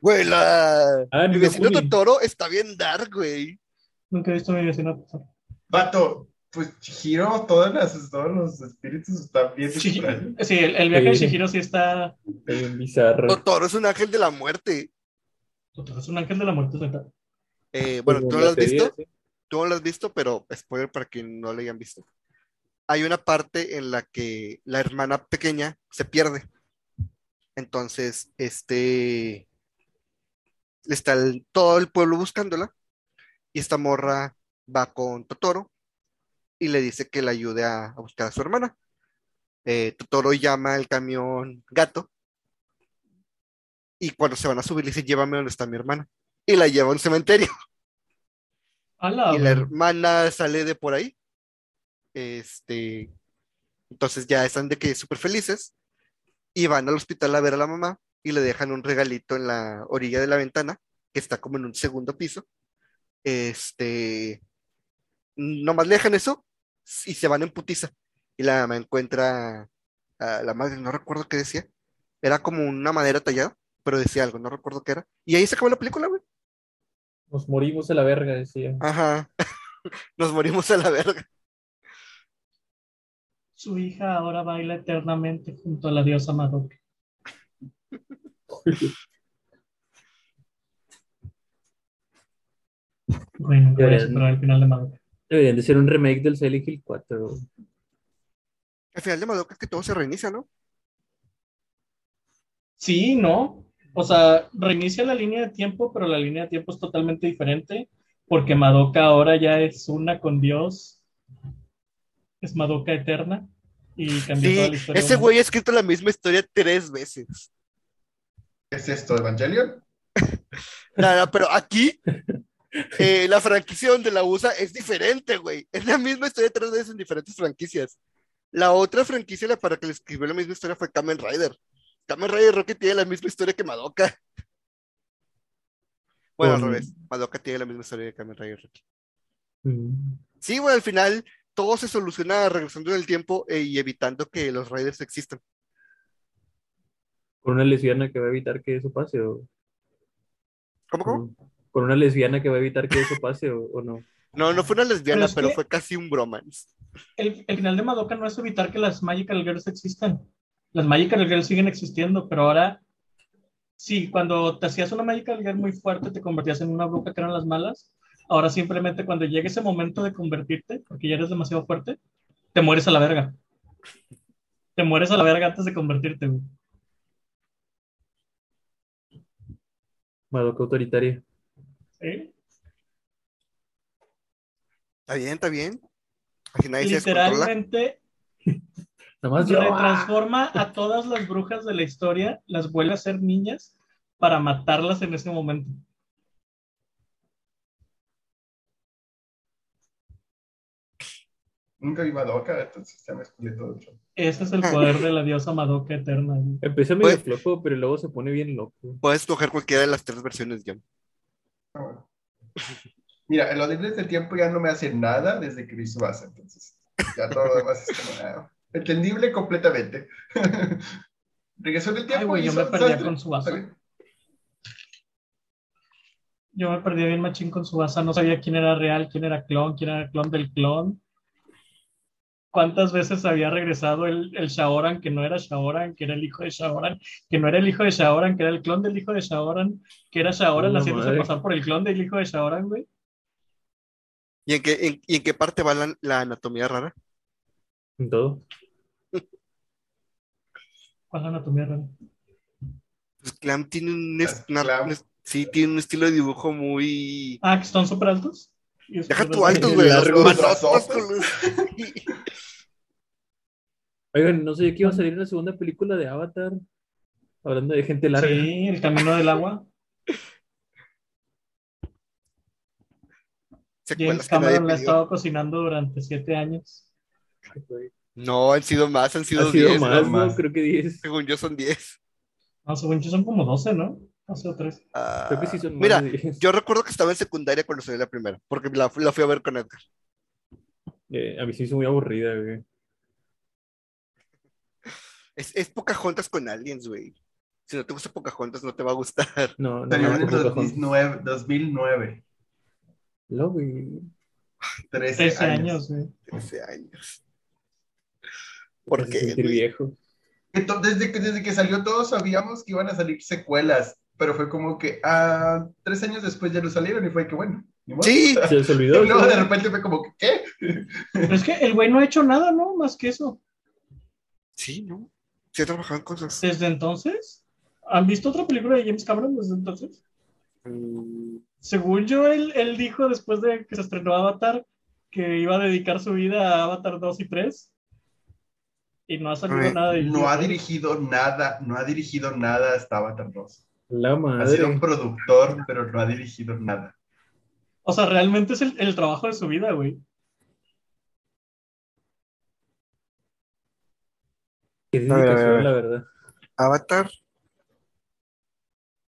Güey, la... Ah, Mi vecino. Totoro está bien dark, güey. Nunca he visto mi vecino. Vato, pues Chihiro, todas las, todos los espíritus están bien extraños. Sí, el, el viaje de Sí. Shihiro sí está. Bien bizarro. Totoro es un ángel de la muerte. Es un ángel de la muerte, neta. Eh, bueno, Como ¿tú no lo has visto? sí. Tú no lo has visto, pero spoiler para quien no lo hayan visto. Hay una parte en la que la hermana pequeña se pierde. Entonces, este está el- todo el pueblo buscándola y esta morra va con Totoro y le dice que le ayude a, a buscar a su hermana. Eh, Totoro llama al camión gato y cuando se van a subir le dice llévame donde está mi hermana y la lleva a un cementerio. Y la hermana sale de por ahí. Este, entonces ya están de que súper felices y van al hospital a ver a la mamá y le dejan un regalito en la orilla de la ventana que está como en un segundo piso. Este, nomás le dejan eso y se van en putiza. Y la mamá encuentra a la madre, no recuerdo qué decía. Era como una madera tallada, pero decía algo, no recuerdo qué era. Y ahí se acabó la película, güey. Nos morimos a la verga, decía. Ajá. Nos morimos a la verga. Su hija ahora baila eternamente junto a la diosa Madoka. Bueno, voy a Deberían- superar el final de Madoka. Deberían de ser un remake del Silent Hill 4. Al final de Madoka es que todo se reinicia, ¿no? Sí, no. O sea, reinicia la línea de tiempo, pero la línea de tiempo es totalmente diferente, porque Madoka ahora ya es una con Dios. Es Madoka eterna. Y cambió toda Sí, la historia. ese güey ha escrito la misma historia tres veces. ¿Qué es esto, Evangelion? No, pero aquí eh, la franquicia donde la usa es diferente, güey. Es la misma historia tres veces en diferentes franquicias. La otra franquicia la para que le escribió la misma historia fue Kamen Rider. Kamen Rider Rocky tiene la misma historia que Madoka. Bueno, al Con- revés. Madoka tiene la misma historia que Kamen Rider Rocky. Mm. Sí, güey, al final todo se soluciona regresando en el tiempo eh, y evitando que los Riders existan. Con una lesbiana que va a evitar que eso pase o ¿Cómo, cómo? con, una lesbiana que va a evitar que eso pase o, o no. No, no fue una lesbiana, Pero es pero que- fue casi un bromance. El, el final de Madoka no es evitar que las Magical Girls existan. Las Magical Girls siguen existiendo, pero ahora, sí, cuando te hacías una Magical Girl muy fuerte, te convertías en una bruja que eran las malas. Ahora simplemente cuando llegue ese momento de convertirte, porque ya eres demasiado fuerte, te mueres a la verga. Te mueres a la verga antes de convertirte, güey. Madoka autoritaria. ¿Sí? Está bien, está bien. Aquí nadie se. Literalmente Nomás yo. ah, retransforma a todas las brujas de la historia, las vuelve a ser niñas para matarlas en ese momento. Nunca vi Madoka, entonces ya me spoilé todo el show. Ese es el poder de la diosa Madoka eterna. güey. Empieza medio Pues- flojo, pero luego se pone bien loco. Puedes escoger cualquiera de las tres versiones, John. Ah, bueno. Mira, en los libros del tiempo ya no me hace nada desde que vi Subasa, entonces ya todo lo demás es como ah, entendible completamente. Regresó en el tiempo Ay, güey, y yo me perdía con. Está bien. Yo me perdí bien machín con Subasa, no sabía quién era real, quién era clon, quién era clon del clon. ¿Cuántas veces había regresado el, el Shaoran que no era Shaoran, que era el hijo de Shaoran, que no era el hijo de Shaoran, que era el clon del hijo de Shaoran, que era Shaoran La haciéndose madre. pasar por el clon del hijo de Shaoran, güey? ¿Y en qué, en, y en qué parte va la, la anatomía rara? En todo. ¿Cuál es la anatomía rara? Pues Clam tiene un, es- Clam. una- un es- sí, tiene un estilo de dibujo muy... Ah, que están súper altos. Deja tu alto, delgados. güey. Largos manotas brazotes. con los- Oigan, no sé que iba a salir una segunda película de Avatar. Hablando de gente larga. Sí, el camino del agua. James Cameron la ha estado cocinando durante siete años. No, han sido más, han sido Ha sido 10. más, ¿no? ¿no? más. Creo que 10. Según yo son 10. No, según yo son como 12, ¿no? 12 o 13. Ah, Creo que sí son más Mira, de 10. yo recuerdo que estaba en secundaria cuando salió la primera, porque la, la fui a ver con Edgar. Eh, a mí se me hizo muy aburrida, güey. Es, es Pocahontas con aliens, güey. Si no te gusta Pocahontas, no te va a gustar. No, no, Salió no, en el Pocahontas. 2009. 2009. No, güey. 13, 13 años. güey. 13 años. ¿Por qué? viejo. Entonces, desde que, desde que salió todos sabíamos que iban a salir secuelas, pero fue como que ah, tres años después ya no salieron y fue que bueno. Sí, Se les Y olvidó. luego güey. de repente fue como que, ¿qué? Pero es que el güey no ha hecho nada, ¿no? Más que eso. sí, ¿no? Sí, trabajaban cosas. Desde entonces. ¿Han visto otra película de James Cameron desde entonces? Mm, Según yo, él, él dijo después de que se estrenó Avatar que iba a dedicar su vida a Avatar 2 y 3. Y no ha salido nada de No ha dirigido nada, no ha dirigido nada hasta Avatar 2. La Ha sido un madre. productor, pero no ha dirigido nada. O sea, realmente es el, el trabajo de su vida, güey. Qué A ver, a dedicación, ver. la verdad. Avatar.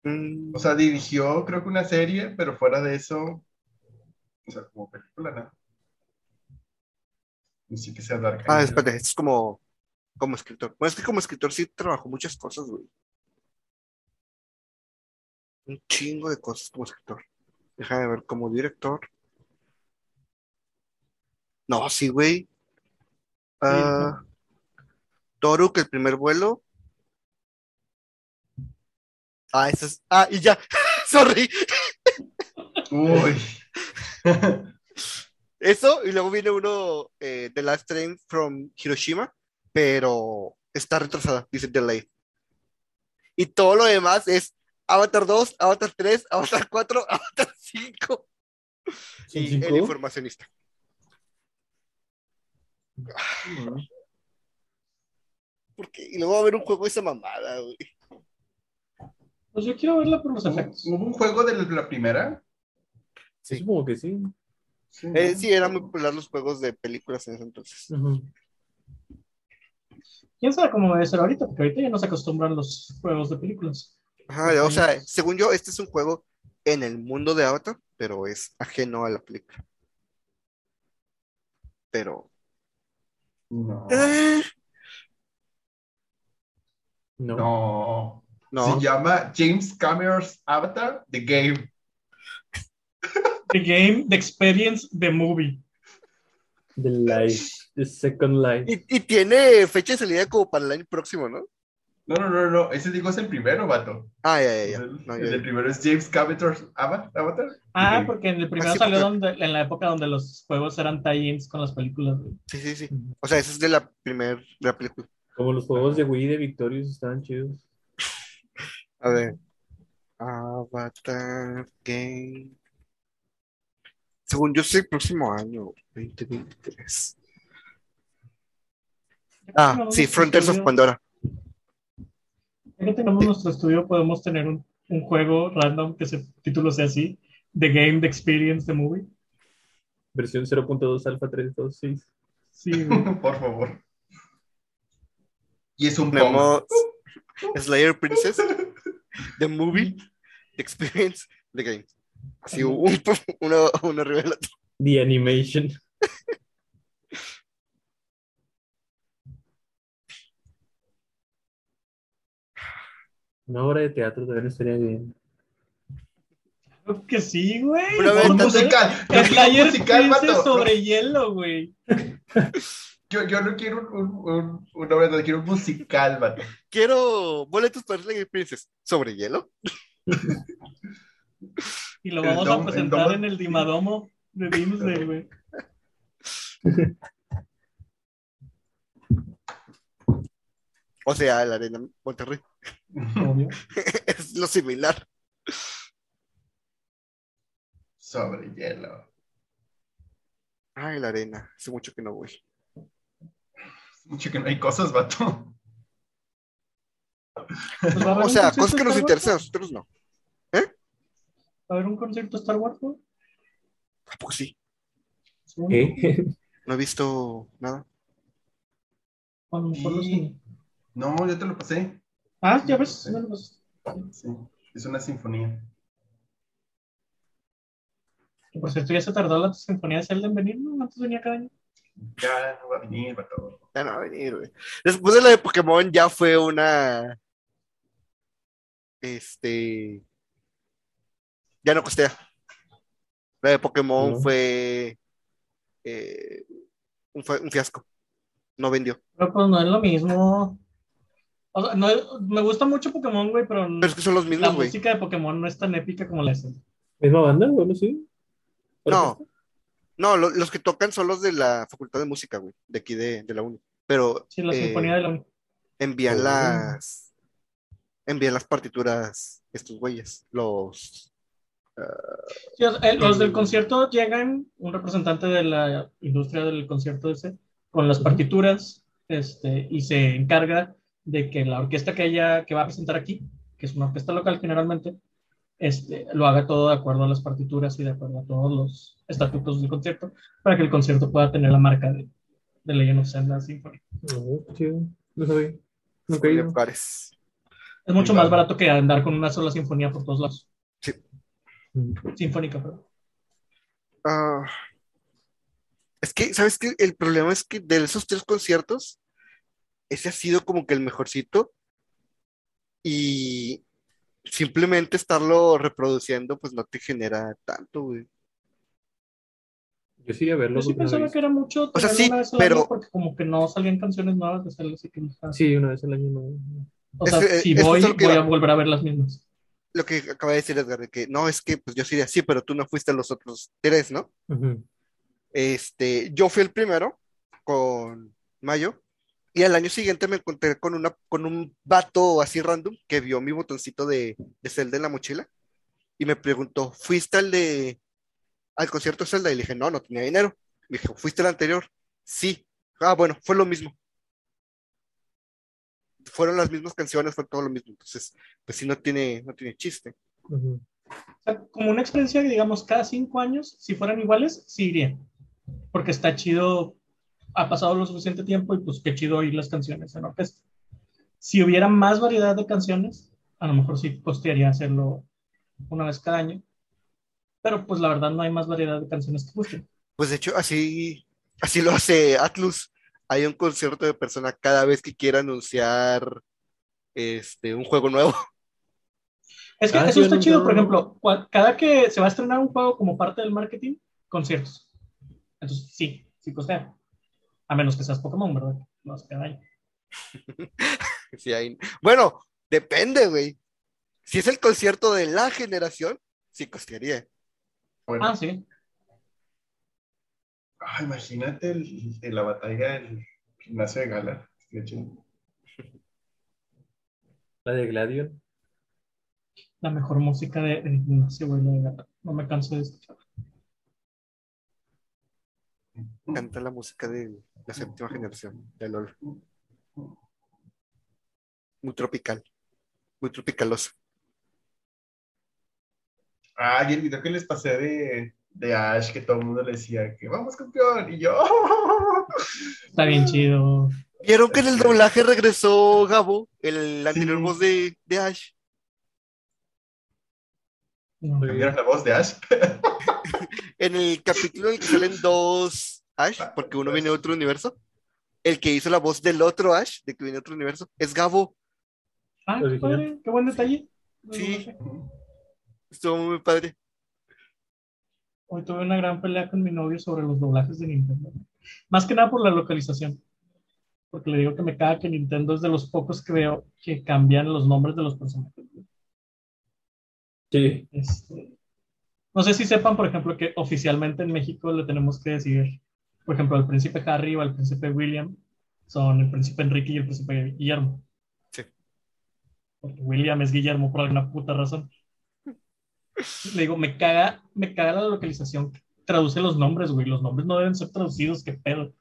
Mm, O sea, dirigió creo que una serie, pero fuera de eso, o sea, como película, nada. Ni siquiera sea Dark ah, espérate, es como, como escritor. Bueno, es que como escritor sí trabajó muchas cosas, güey. Un chingo de cosas como escritor. Déjame ver, como director. No, sí, güey. Ah, Toruk, el primer vuelo. Ah, eso es. Ah, y ya. Sorry. Uy. Eso, y luego viene uno, eh, The Last Train from Hiroshima, pero está retrasada, dice Delayed. Y todo lo demás es Avatar 2, Avatar 3, Avatar 4, Avatar 5. ¿Son Y cinco? el informacionista. ¿Por qué? Y luego va a haber un juego de esa mamada, güey. Pues yo quiero verla por los ¿Hubo, efectos. hubo un juego de la primera? Sí, supongo que sí. Sí. Eh, sí, eran muy populares los juegos de películas en ese entonces. ¿Quién sabe cómo debe ser ahorita? Porque ahorita ya no se acostumbran los juegos de películas. Ajá, o sea, según yo, este es un juego en el mundo de Avatar, pero es ajeno a la película. Pero. No. eh, No. No. no. Se llama James Cameron's Avatar, The Game. The game, the experience, the movie. The Life. The Second Life. Y, y tiene fecha de salida como para el año próximo, ¿no? No, no, no, no. Ese digo es el primero, vato. Ah, ya, ya, ya. El, No, el ya, del ya. primero es James Cameron's Ava- Avatar. Ah, porque en el primero sí, salió porque- donde, en la época donde los juegos eran tie-ins con las películas. Sí, sí, sí. O sea, ese es de la primera de la película. Como los juegos de Wii de Victorious estaban chidos. A ver. Avatar Game. Según yo, es el próximo año, 2023. Ah, sí, Frontiers of Pandora. Ya que tenemos nuestro estudio, podemos tener un, un juego random que se título sea así: The Game, The Experience, The Movie. Versión 0.2 Alpha 326. Sí. Por favor. Y es un. Tenemos Slayer Princess, The Movie, The Experience, The Game. Así, un, uno, uno arriba del otro. The Animation. Una obra de teatro también estaría bien. Creo que sí, güey. Hacer musical. Slayer musical, Princess sobre hielo, güey. Yo, yo no quiero un, un, un, una obra, quiero un musical, vato. Quiero boletos para Slayer Princess. ¿Sobre hielo? Y lo vamos dom- a presentar en el Dimadomo de Dimsday, güey. O sea, la arena Monterrey. Obvio. es lo similar. Sobre hielo. Ay, la arena. Hace mucho que no voy. Mucho que no hay cosas, vato. Pues va O sea, cosas que nos interesan a nosotros no. ¿no? ¿Va a haber un concierto Star Wars, güey? ¿A poco sí? según ¿Qué? No he visto nada. Sí. No, yo te lo pasé. Ah, ya ves. no lo. Sí, es una sinfonía. Por cierto, ya se tardó la sinfonía de Zelda en venir, ¿no? Antes venía cada año. Ya no va a venir, vato. Ya no va a venir, güey. Después de la de Pokémon ya fue una. Este. Ya no costea. La de Pokémon No. fue. eh, un, fue un fiasco. No vendió. Pero pues no es lo mismo. O sea, no me gusta mucho Pokémon, güey, pero, Pero es que son los la mismos, güey. música de Pokémon no es tan épica como la de. ¿Misma banda? Bueno, sí. No. No, lo- los que tocan son los de la Facultad de Música, güey. De aquí de, de la UNI. Pero Sí, la eh, sinfonía de la envían Oh. las. Envían las partituras estos güeyes. Los. Sí, eh, los del concierto llegan, un representante de la industria del concierto ese, con las partituras, este, y se encarga de que la orquesta que ella, que va a presentar aquí, que es una orquesta local generalmente, este, lo haga todo de acuerdo a las partituras y de acuerdo a todos los estatutos del concierto, para que el concierto pueda tener la marca de, de Legend of Zelda Symphony. Chido. Sabía. Nunca he ido. Es mucho más barato que andar con una sola sinfonía por todos lados. Mm. Sinfónica, perdón. Ah, es que, ¿sabes qué? El problema es que de esos tres conciertos, ese ha sido como que el mejorcito. Y simplemente estarlo reproduciendo, pues no te genera tanto, güey. Yo sí a verlo. Yo sí pensaba que era mucho O sea, sí, una vez al pero- año porque como que no salían canciones nuevas de Zelda, así que. Sí, una vez al año no. O sea, Es si voy, voy a volver a ver las mismas. Lo que acaba de decir Edgar, de que no, es que pues yo sí diría, sí, pero tú no fuiste a los otros tres, ¿no? Este, yo fui el primero con Mayo y al año siguiente me encontré con una, con un vato así random que vio mi botoncito de, de Zelda en la mochila y me preguntó, ¿fuiste al de al concierto Zelda? Y le dije, no, no tenía dinero. Me dijo, ¿fuiste al anterior? Sí. Ah, bueno, fue lo mismo. Fueron las mismas canciones, fue todo lo mismo. Entonces, pues sí, no tiene, no tiene chiste. Ujú. O sea, como una experiencia digamos cada cinco años, si fueran iguales, sí iría. Porque está chido, ha pasado lo suficiente tiempo y pues qué chido oír las canciones en orquesta. Si hubiera más variedad de canciones, a lo mejor sí costearía hacerlo una vez cada año. Pero pues la verdad no hay más variedad de canciones que gusten. Pues de hecho, así, así lo hace Atlus. Hay un concierto de persona cada vez que quiera anunciar este, un juego nuevo. Es que Ah, eso está no, chido, no. por ejemplo, cada que se va a estrenar un juego como parte del marketing, conciertos. Entonces, sí, sí costea. A menos que seas Pokémon, ¿verdad? No hace cada año. Sí, hay- Bueno, depende, güey. Si es el concierto de la generación, sí costaría. Bueno, Ah, sí. ah, imagínate el, el- la batalla del gimnasio de gala. La de Gladion. La mejor música de, de gimnasio, güey. No, no me canso de escuchar. Canta la música de la séptima generación de LOL. Muy tropical. Muy tropicaloso. Ah, y el video que les pasé de, de Ash, que todo el mundo le decía que vamos campeón, y yo. Está bien chido. ¿Vieron que en el doblaje regresó Gabo, el anterior Sí. voz de, de Ash? ¿Cambiaron la voz de Ash? En el capítulo en el que salen dos Ash, porque uno viene de otro universo, el que hizo la voz del otro Ash, de que viene de otro universo, es Gabo. Ah, qué padre, qué buen detalle. Sí. Estuvo muy padre. Hoy tuve una gran pelea con mi novio sobre los doblajes de Nintendo. Más que nada por la localización. Porque le digo que me caga que Nintendo es de los pocos que veo que cambian los nombres de los personajes. Sí. Este, no sé si sepan, por ejemplo, que oficialmente en México le tenemos que decir, por ejemplo, al príncipe Harry o al príncipe William son el príncipe Enrique y el príncipe Guillermo. Sí. Porque William es Guillermo por alguna puta razón. Le digo, me caga, me caga la localización. Traduce los nombres, güey. Los nombres no deben ser traducidos, qué pedo.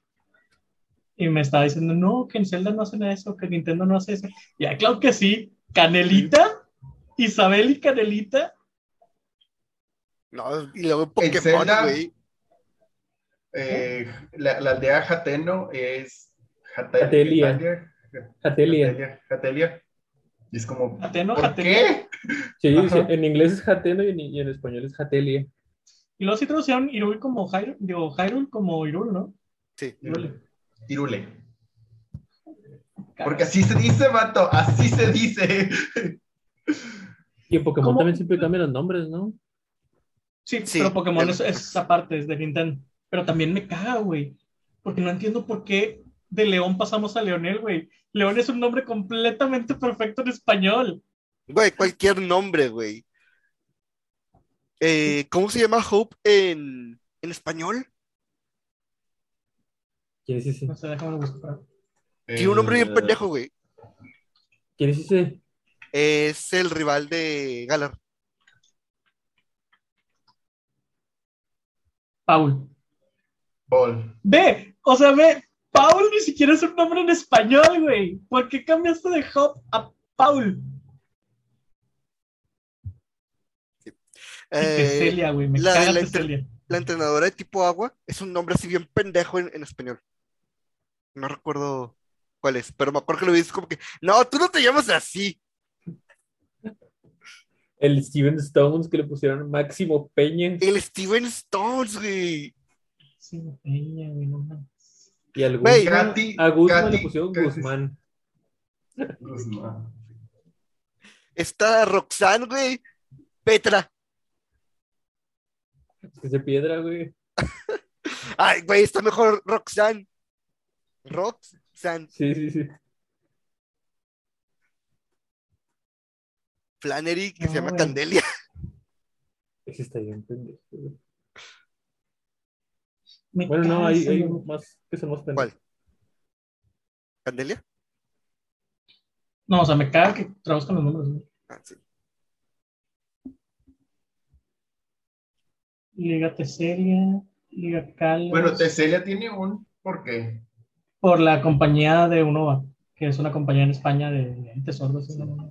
Y me estaba diciendo, no, que en Zelda no hacen eso, que Nintendo no hace eso. Ya, claro que sí. Canelita, Isabel y Canelita No, y luego Pokémon, güey. Eh, la, la aldea Jateno es Jatelia. Jatelia. Jatelia, Jatelia. Y es como, Ateno, ¿por Jatelia. qué? Sí, en inglés es Jateno y en, y en español es Jatelia. Y luego sí traducieron Irul como Hyrule, digo, Hyrule como Irul, ¿no? Sí. Irule. Irule. Porque así se dice, vato, así se dice. Y en Pokémon ¿Cómo? también siempre cambian los nombres, ¿no? Sí, Sí, pero Pokémon es esa parte, es de Nintendo. Pero también me caga, güey. Porque no entiendo por qué de León pasamos a Leonel, güey. León es un nombre completamente perfecto en español. Güey, cualquier nombre, güey. Eh, ¿cómo se llama Hope en, en español? ¿Quién es ese? No sé, déjame buscar. Tiene un nombre bien Eh, pendejo, güey. ¿Quién es ese? Es el rival de Galar. Paul. Paul. Ve, o sea, ve, Paul ni siquiera es un nombre en español, güey. ¿Por qué cambiaste de Hop a Paul? Eh, Teselia, güey, me la- la Teselia. la entrenadora de tipo agua es un nombre así bien pendejo en, en español. No recuerdo cuál es, pero me acuerdo que lo vi es como que, no, tú no te llamas así. El Steven Stones que le pusieron Máximo Peña El Steven Stones, güey. Sí, Peña, güey, no mames. y al Guzmán, Katy- a Guzmán le pusieron Guzmán. Guzmán. Está Roxanne, güey. Petra. Es que es de piedra, güey. Ay, güey, está mejor Roxanne. Roxanne. Sí, sí, sí. Flannery, que se No, llama güey. Candelia. Ese está bien pendejo. güey. Me Bueno, no, hay, hay más que son más ¿Cuál? ¿Candelia? No, o sea, me caga que traduzcan los nombres, güey. Ah, sí. Liga Teselia, Liga Kalos. Bueno, Teselia tiene un ¿por qué? Por la compañía de Unova, que es una compañía en España de lentes sordos. y no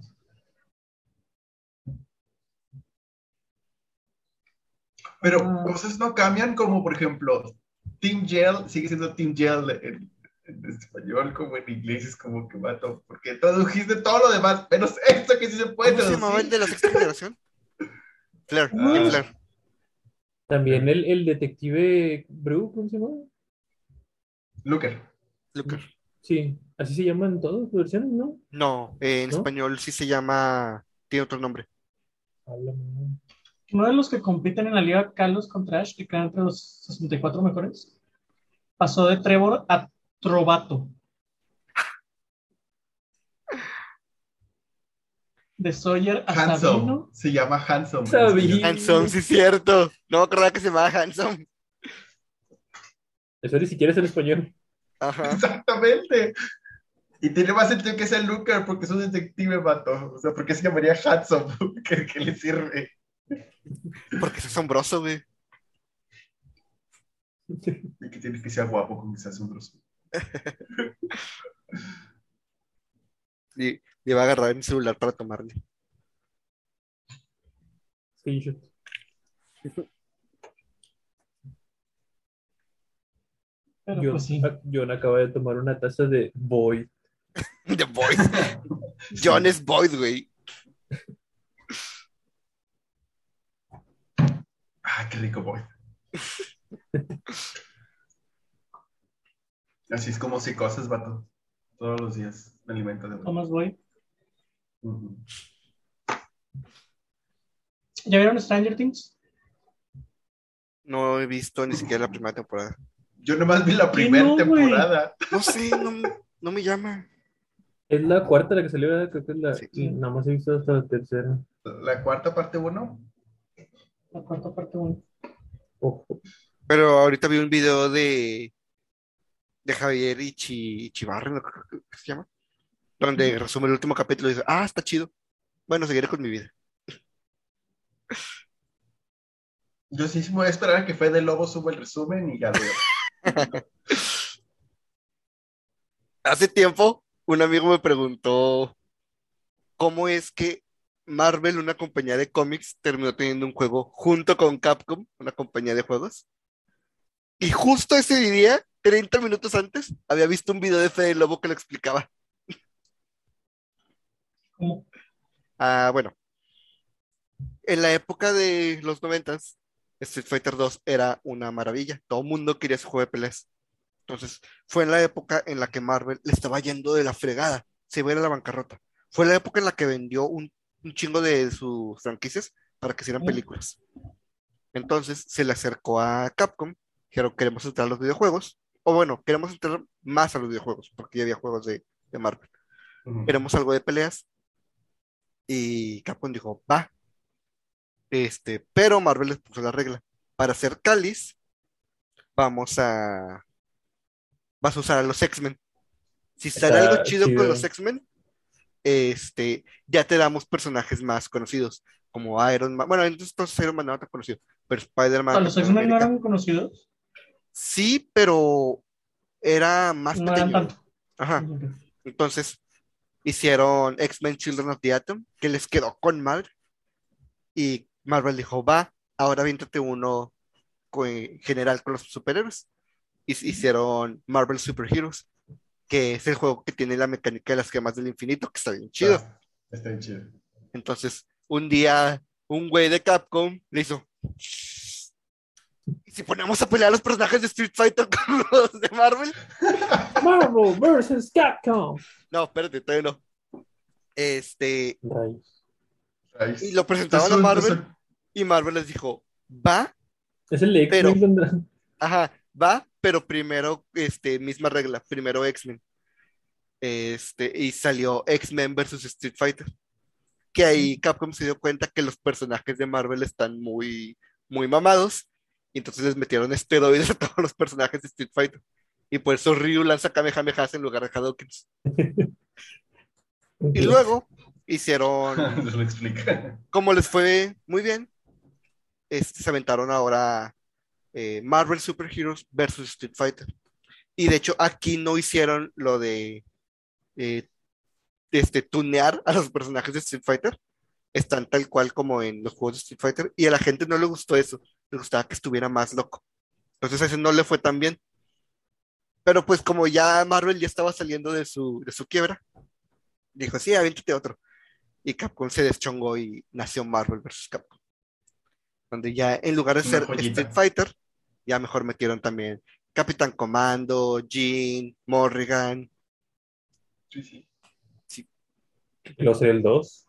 Pero Ah. cosas no cambian, como por ejemplo, Team Gel sigue siendo Team Gel en, en español, como en inglés, es como que mato, porque tradujiste todo lo demás, menos esto que sí se puede ¿Cómo se el traducir. de la sexta generación? Flair, Ah. Team Flair. También el, el detective Bru, ¿cómo se llama? Looker. Lucar. Sí, así se llaman todas las versiones, ¿no? No, eh, en ¿No? español sí se llama, tiene otro nombre. Uno de los que compiten en la Liga Kalos contra Ash, que queda entre los 64 mejores, pasó de Trevor a Trovato. De Sawyer a Handsome. Sabino. Se llama Handsome. Sabino. Handsome, sí es cierto. No me acordaba que se llamaba Handsome. Eso ni siquiera es en español. Ajá. Exactamente. Y tiene más sentido que sea Looker porque es un detective, vato. O sea, porque se llamaría Handsome, que le sirve. Porque es asombroso, güey. Y que tiene que ser guapo con que sea asombroso. Y le va a agarrar mi celular para tomarle. Screenshot. Pero John, pues sí. John acaba de tomar una taza de Boy. The Boyd. John es Boyd, güey. Ah, qué rico, boy. Así es como psicosis, vato. Todos los días me alimento de ¿Cómo voy? Uh -huh. ¿Ya vieron Stranger Things? No he visto ni siquiera la primera temporada. Yo nomás vi la primera temporada. No sé, no, me llama. Es la cuarta la que salió, creo que es la. Nada más he visto hasta la tercera. ¿La cuarta parte 1? lo corto por tu... Ojo. Pero ahorita vi un video de, de Javier y Chivarren, ¿no? se llama, donde resume el último capítulo y dice, ah, está chido. Bueno, seguiré con mi vida. Yo sí me voy a esperar a que Fede Lobo suba el resumen y ya veo. Hace tiempo un amigo me preguntó cómo es que Marvel, una compañía de cómics, terminó teniendo un juego junto con Capcom, una compañía de juegos. Y justo ese día, 30 minutos antes, había visto un video de Fede Lobo que lo explicaba. Como, Ah, bueno. En la época de los noventas, Street Fighter 2 era una maravilla. Todo el mundo quería ese juego de peleas. Entonces, fue en la época en la que Marvel le estaba yendo de la fregada. Se iba a ir a la bancarrota. Fue la época en la que vendió un, un chingo de sus franquicias para que hicieran Mm. películas. Entonces, se le acercó a Capcom. Dijeron, queremos entrar a los videojuegos. O bueno, queremos entrar más a los videojuegos, porque ya había juegos de, de Marvel Ujú. queremos algo de peleas. Y Capcom dijo, va. Este, pero Marvel les puso la regla. Para hacer Cáliz, vamos a. Vas a usar a los X-Men. Si sale Está algo chido con chido. los X-Men, este, ya te damos personajes más conocidos, como Iron Man. Bueno, entonces Iron Man no era tan conocido, pero Spider-Man. ¿A los X-Men no eran conocidos? Sí, pero era más No eran pequeño. tanto. Ajá. Entonces hicieron X-Men Children of the Atom, que les quedó con madre. Y Marvel dijo, va, ahora viéntate uno en general con los superhéroes. Hicieron Marvel Super Heroes, que es el juego que tiene la mecánica de las gemas del infinito, que está bien chido. Ah, Está bien chido. Entonces, un día, un güey de Capcom le hizo. ¿Y si ponemos a pelear a los personajes de Street Fighter con los de Marvel? Marvel vs. Capcom. No, espérate, todavía no. Este. Rayos. y lo presentaron a Marvel y Marvel les dijo, va, Es el Pero- ajá, va, pero primero, este, misma regla, primero X-Men. Este, y salió X-Men versus Street Fighter. Que ahí Capcom se dio cuenta que los personajes de Marvel están muy, muy mamados. Y entonces les metieron esteroides a todos los personajes de Street Fighter. Y por eso Ryu lanza Kamehamehas en lugar de Hadokens. Y luego hicieron Nos lo explica. como les fue muy bien, este, se aventaron ahora eh, Marvel Super Heroes versus Street Fighter. Y de hecho, aquí no hicieron lo de eh, este, tunear a los personajes de Street Fighter. Están tal cual como en los juegos de Street Fighter. Y a la gente no le gustó eso. Le gustaba que estuviera más loco. Entonces a ese no le fue tan bien. Pero pues como ya Marvel ya estaba saliendo de su, de su quiebra, dijo, sí, aviéntate otro. Y Capcom se deschongó y nació Marvel vs. Capcom. Donde ya en lugar de Una ser joyita. Street Fighter, ya mejor metieron también Capitán Comando, Jean, Morrigan. Sí, sí. Y luego sería el 2.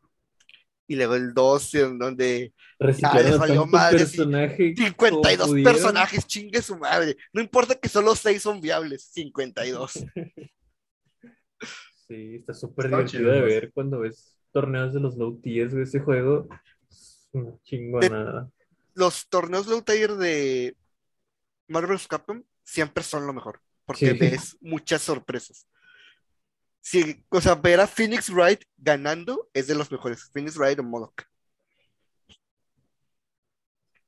Y luego el 2, en donde Reciclaron les valió madre, sí. personaje 52 como pudieron. personajes, chingue su madre. No importa que solo 6 son viables, 52. Sí, está súper divertido chido, de ver cuando ves torneos de los low tiers, ese juego. Es una chingonada. Los torneos low tier de Marvel. Capcom siempre son lo mejor, porque Sí. ves muchas sorpresas. Sí, o sea, ver a Phoenix Wright ganando es de los mejores. Phoenix Wright o Modoc.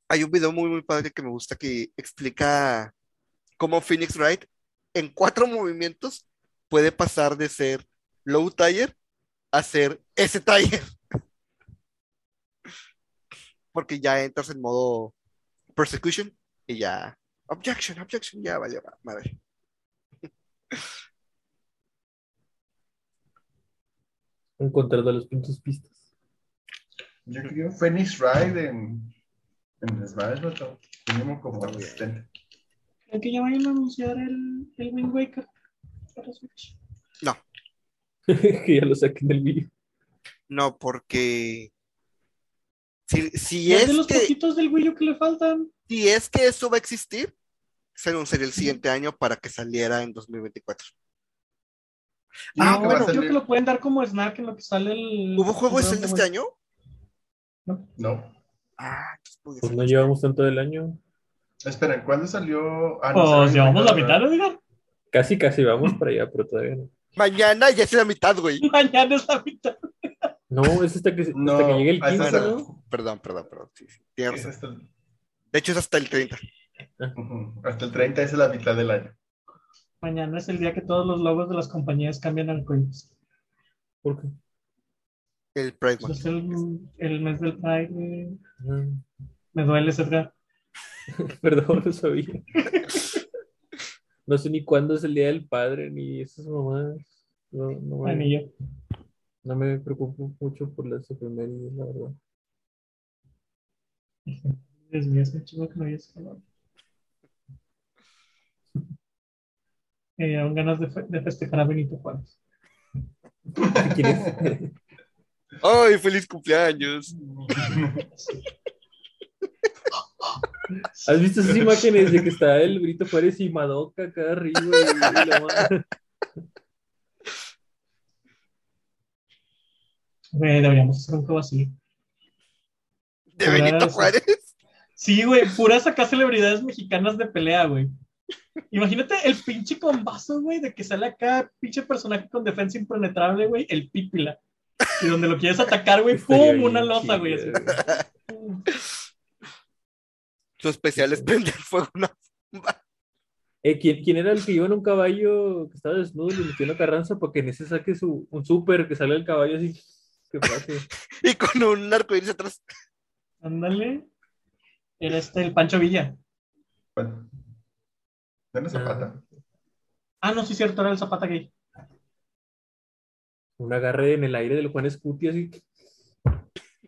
Hay un video muy, muy padre que me gusta que explica cómo Phoenix Wright en cuatro movimientos puede pasar de ser low tier a ser ese tier. Porque ya entras en modo persecution y ya. Objection, objection, ya vale, va- madre. Encontrando los pinches pistas. Yo creo Phoenix Ride en, en Smash Bros. Mínimo como asistente. ¿Creen que ya vayan a anunciar el, el Wind Waker para Switch? que ya lo saquen del vídeo. No, porque si, es es de los que, poquitos del Wii U que le faltan. si es que eso va a existir, se anunciaría el siguiente año para que saliera en 2024. Yo Ah, bueno, Creo que lo pueden dar como snack en lo que sale el. ¿Hubo juego de este año? No. Ah, entonces podría Pues no llevamos tanto del año. Esperen, ¿cuándo salió? Ah, no, Pues salió llevamos la mitad, ¿no? Diga? Casi, casi vamos para allá, pero todavía no. Mañana ya es la mitad, güey. Mañana es la mitad. No, es hasta que, hasta No, que llegue el ahí 15, está. ¿no? Perdón, perdón, perdón. sí, sí, tienes Es razón. hasta, el, De hecho, es hasta el 30. ujú, hasta el 30 es la mitad del año. Mañana es el día que todos los logos de las compañías cambian al coins. ¿Por qué? El Pride Pues Month. es el, el mes del Pride. Ah, Me duele, Edgar. Perdón, no sabía. No sé ni cuándo es el Día del Padre, ni esas mamadas. No, no, Ay, ni yo. No me preocupo mucho por las efemérides, la verdad. Dios mío, es un chingo que no. Me dieron ganas de, fe- de festejar a Benito Juárez. ¿Quién es? ¡Ay, feliz cumpleaños! ¿Has visto esas imágenes de que está el Brito Juárez y Madoka acá arriba? Y, y la Güey, deberíamos hacer un juego así. De Benito Juárez. Sí, güey, puras acá celebridades mexicanas de pelea, güey. Imagínate el pinche combazo, güey, de que sale acá pinche personaje con defensa impenetrable, güey, el pípila. Y donde lo quieres atacar, güey, ¡pum! Una losa, güey. Su especial es prender fuego a una bomba. Eh, ¿quién, quién era el que iba en un caballo que estaba desnudo y le metió una carranza para que en ese saque su, un súper que sale el caballo así? Y con un arcoíris atrás. Ándale. Era este, el Pancho Villa. ¿Cuál? ¿De la zapata? Ah, no, sí, cierto, era el Zapata Gay. Un agarre en el aire del Juan Escuti así.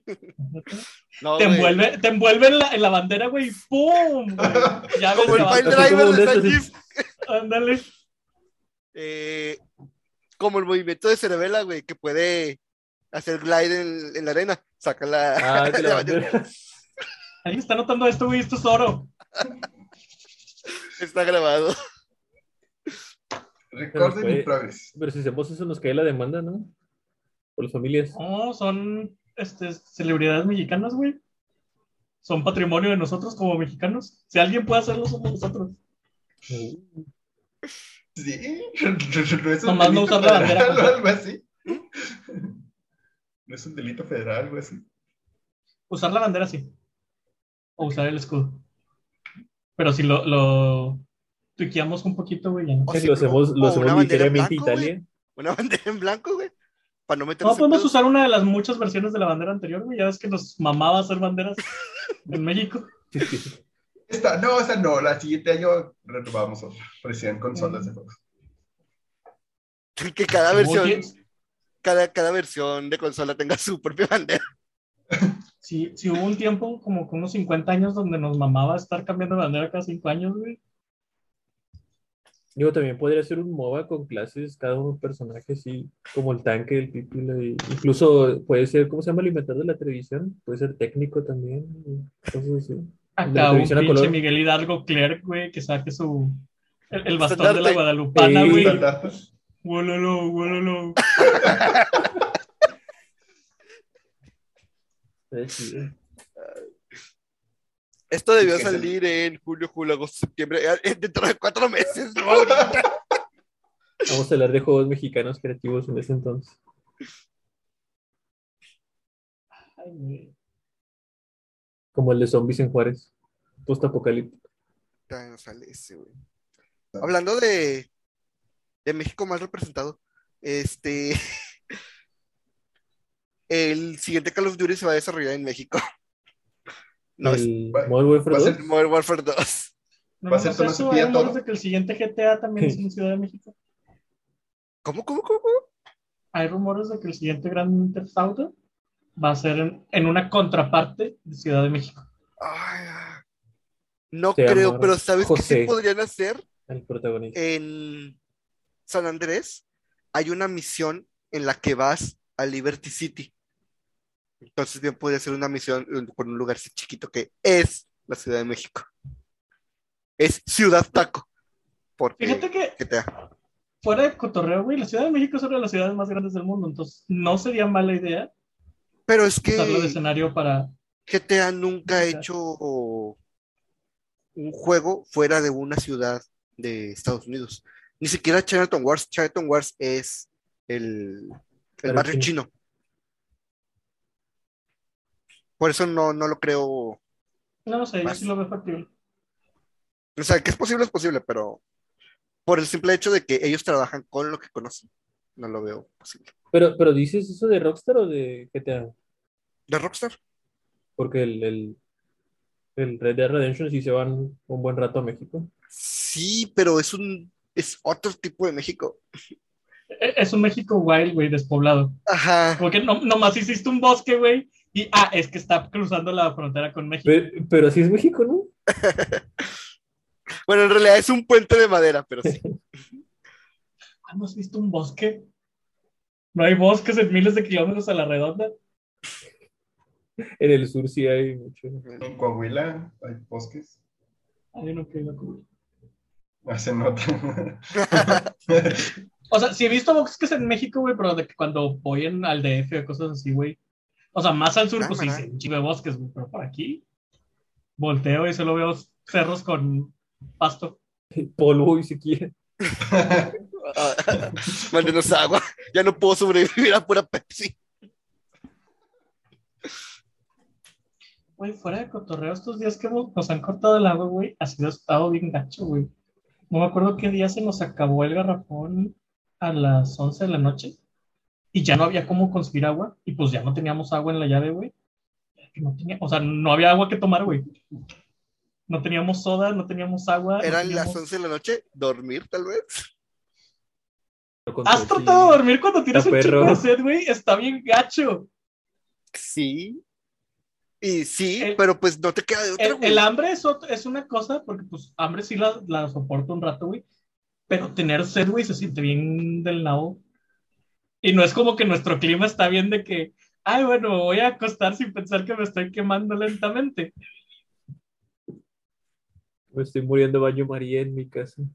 No, Te envuelve, te envuelve en, la, en la bandera, güey, ¡pum! güey. Ya ves Como el Pile Driver de. Ándale. Eh, como el movimiento de Cerebela, güey, que puede hacer glide en, en la arena. Saca la. Ah, la. Alguien está notando esto, güey, esto es oro. Está grabado. In progress. Pero si hacemos eso nos cae la demanda, ¿no? Por las familias. No, son este, celebridades mexicanas, güey. Son patrimonio de nosotros como mexicanos. Si alguien puede hacerlo, somos nosotros. Sí. No es un Nomás no usar la bandera, algo así. No es un delito federal, algo así. Usar la bandera sí. O usar el escudo. Pero si lo, lo tuiqueamos un poquito, güey, ya no. O sí, lo hacemos, o lo hacemos ligeramente blanco, Italia. Una bandera en blanco, güey. Para no meterse No, podemos usar una de las muchas versiones de la bandera anterior, güey. Ya ves que nos mamaba hacer banderas en México. Esta, no, esa no, la siguiente año renovamos otra. Parecían consolas de juegos. Que cada versión, Oye, cada, cada versión de consola tenga su propia bandera. sí, sí hubo un tiempo, como con unos 50 años, donde nos mamaba estar cambiando de bandera cada 5 años, güey. Digo, también podría ser un MOBA con clases, cada uno un personaje así, como el tanque, el y incluso puede ser, ¿cómo se llama el inventor de la televisión? Puede ser técnico también, cosas así. Acá un televisión a pinche color. Miguel Hidalgo Clerc, güey, que saque su. El, el bastón de la Guadalupana, Sí. güey. Está chido. Esto debió ¿Qué es el- salir en julio, julio, agosto, septiembre, eh, dentro de cuatro meses, ¿no? Vamos a hablar de juegos mexicanos creativos en ese entonces. Ay. Como el de zombies en Juárez. Ese, güey. Hablando de, de México más representado, este. El siguiente Call of Duty se va a desarrollar en México. No, es el va- Modern Warfare va a 2. ser- Modern Warfare 2. No, Va a ser todo eso, ese día hay rumores todo. de que el siguiente GTA también es en Ciudad de México. ¿Cómo, cómo, cómo? cómo? Hay rumores de que el siguiente Grand Theft Auto va a ser en, en una contraparte de Ciudad de México. Ay, no Se creo, pero ¿sabes qué sí podrían hacer? El protagonista. En San Andrés hay una misión en la que vas a Liberty City. Entonces bien podría ser una misión por un lugar así chiquito que es la Ciudad de México. Es Ciudad Taco. Porque Fíjate que GTA. fuera de cotorreo, güey, la Ciudad de México es una de las ciudades más grandes del mundo, entonces no sería mala idea Pero es que de escenario para... GTA nunca ha hecho un juego fuera de una ciudad de Estados Unidos. Ni siquiera Chinatown Wars. Chinatown Wars es el, el Barrio chino. Por eso no, no lo creo. No, no sé, yo Más. sí lo veo factible. O sea, que es posible, es posible, pero por el simple hecho de que ellos trabajan con lo que conocen, no lo veo posible. Pero, pero dices eso de Rockstar o de GTA? ¿De Rockstar? Porque el, el, el Red Dead Redemption sí se van un buen rato a México. Sí, pero es un es otro tipo de México. E- Es un México wild, güey, despoblado. Ajá. Porque no, nomás hiciste un bosque, güey. Y, ah, es que está cruzando la frontera con México. Pero, pero así es México, ¿no? Bueno, en realidad es un puente de madera, pero sí. Ah, ¿no has visto un bosque? No hay bosques en miles de kilómetros a la redonda. En el sur sí hay mucho. En Coahuila hay bosques. Ay, no, qué locura. Ah, se nota. O sea, sí he visto bosques en México, güey, pero de que cuando voy en, al DF o cosas así, güey. O sea, más al sur, pues sí, sí, de bosques, güey, pero por aquí volteo y solo veo cerros con pasto. Polvo y sequía. Ah, Mándenos agua. Ya no puedo sobrevivir a pura Pepsi. Güey, fuera de cotorreo, estos días que nos han cortado el agua, güey, ha sido estado bien gacho, güey. No me acuerdo qué día se nos acabó el garrafón a las 11 de la noche y ya no había cómo conseguir agua y pues ya no teníamos agua en la llave, güey. No tenía, o sea, no había agua que tomar, güey. No teníamos soda, no teníamos agua. no Eran las teníamos- 11 de la noche, dormir tal vez. ¿Has tratado de dormir cuando tienes Está un chico de sed, güey? Está bien gacho. Sí. Y sí, El- pero pues no te queda de otra, El, güey. el hambre es, es una cosa, porque pues hambre sí la, la soporto un rato, güey. Pero tener sed, güey, se siente bien del nabo. Y no es como que nuestro clima está bien de que, ay, bueno, me voy a acostar sin pensar que me estoy quemando lentamente. Me estoy muriendo baño María en mi casa. O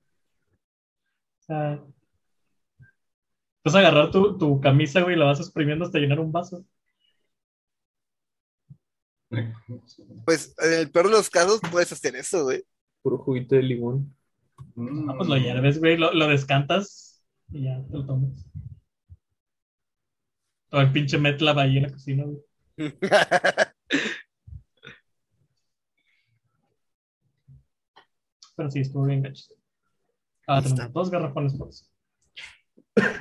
sea, vas a agarrar tu, tu camisa, güey, y la vas exprimiendo hasta llenar un vaso. Pues en el peor de los casos puedes hacer eso, güey. Puro juguito de limón. Mm. Ah, pues lo hierves, güey, lo, lo descantas y ya te lo tomas. Todo el pinche metlab ahí en la cocina, güey. Pero sí, estuvo bien gacho. Ah, tenemos dos garrafones por eso.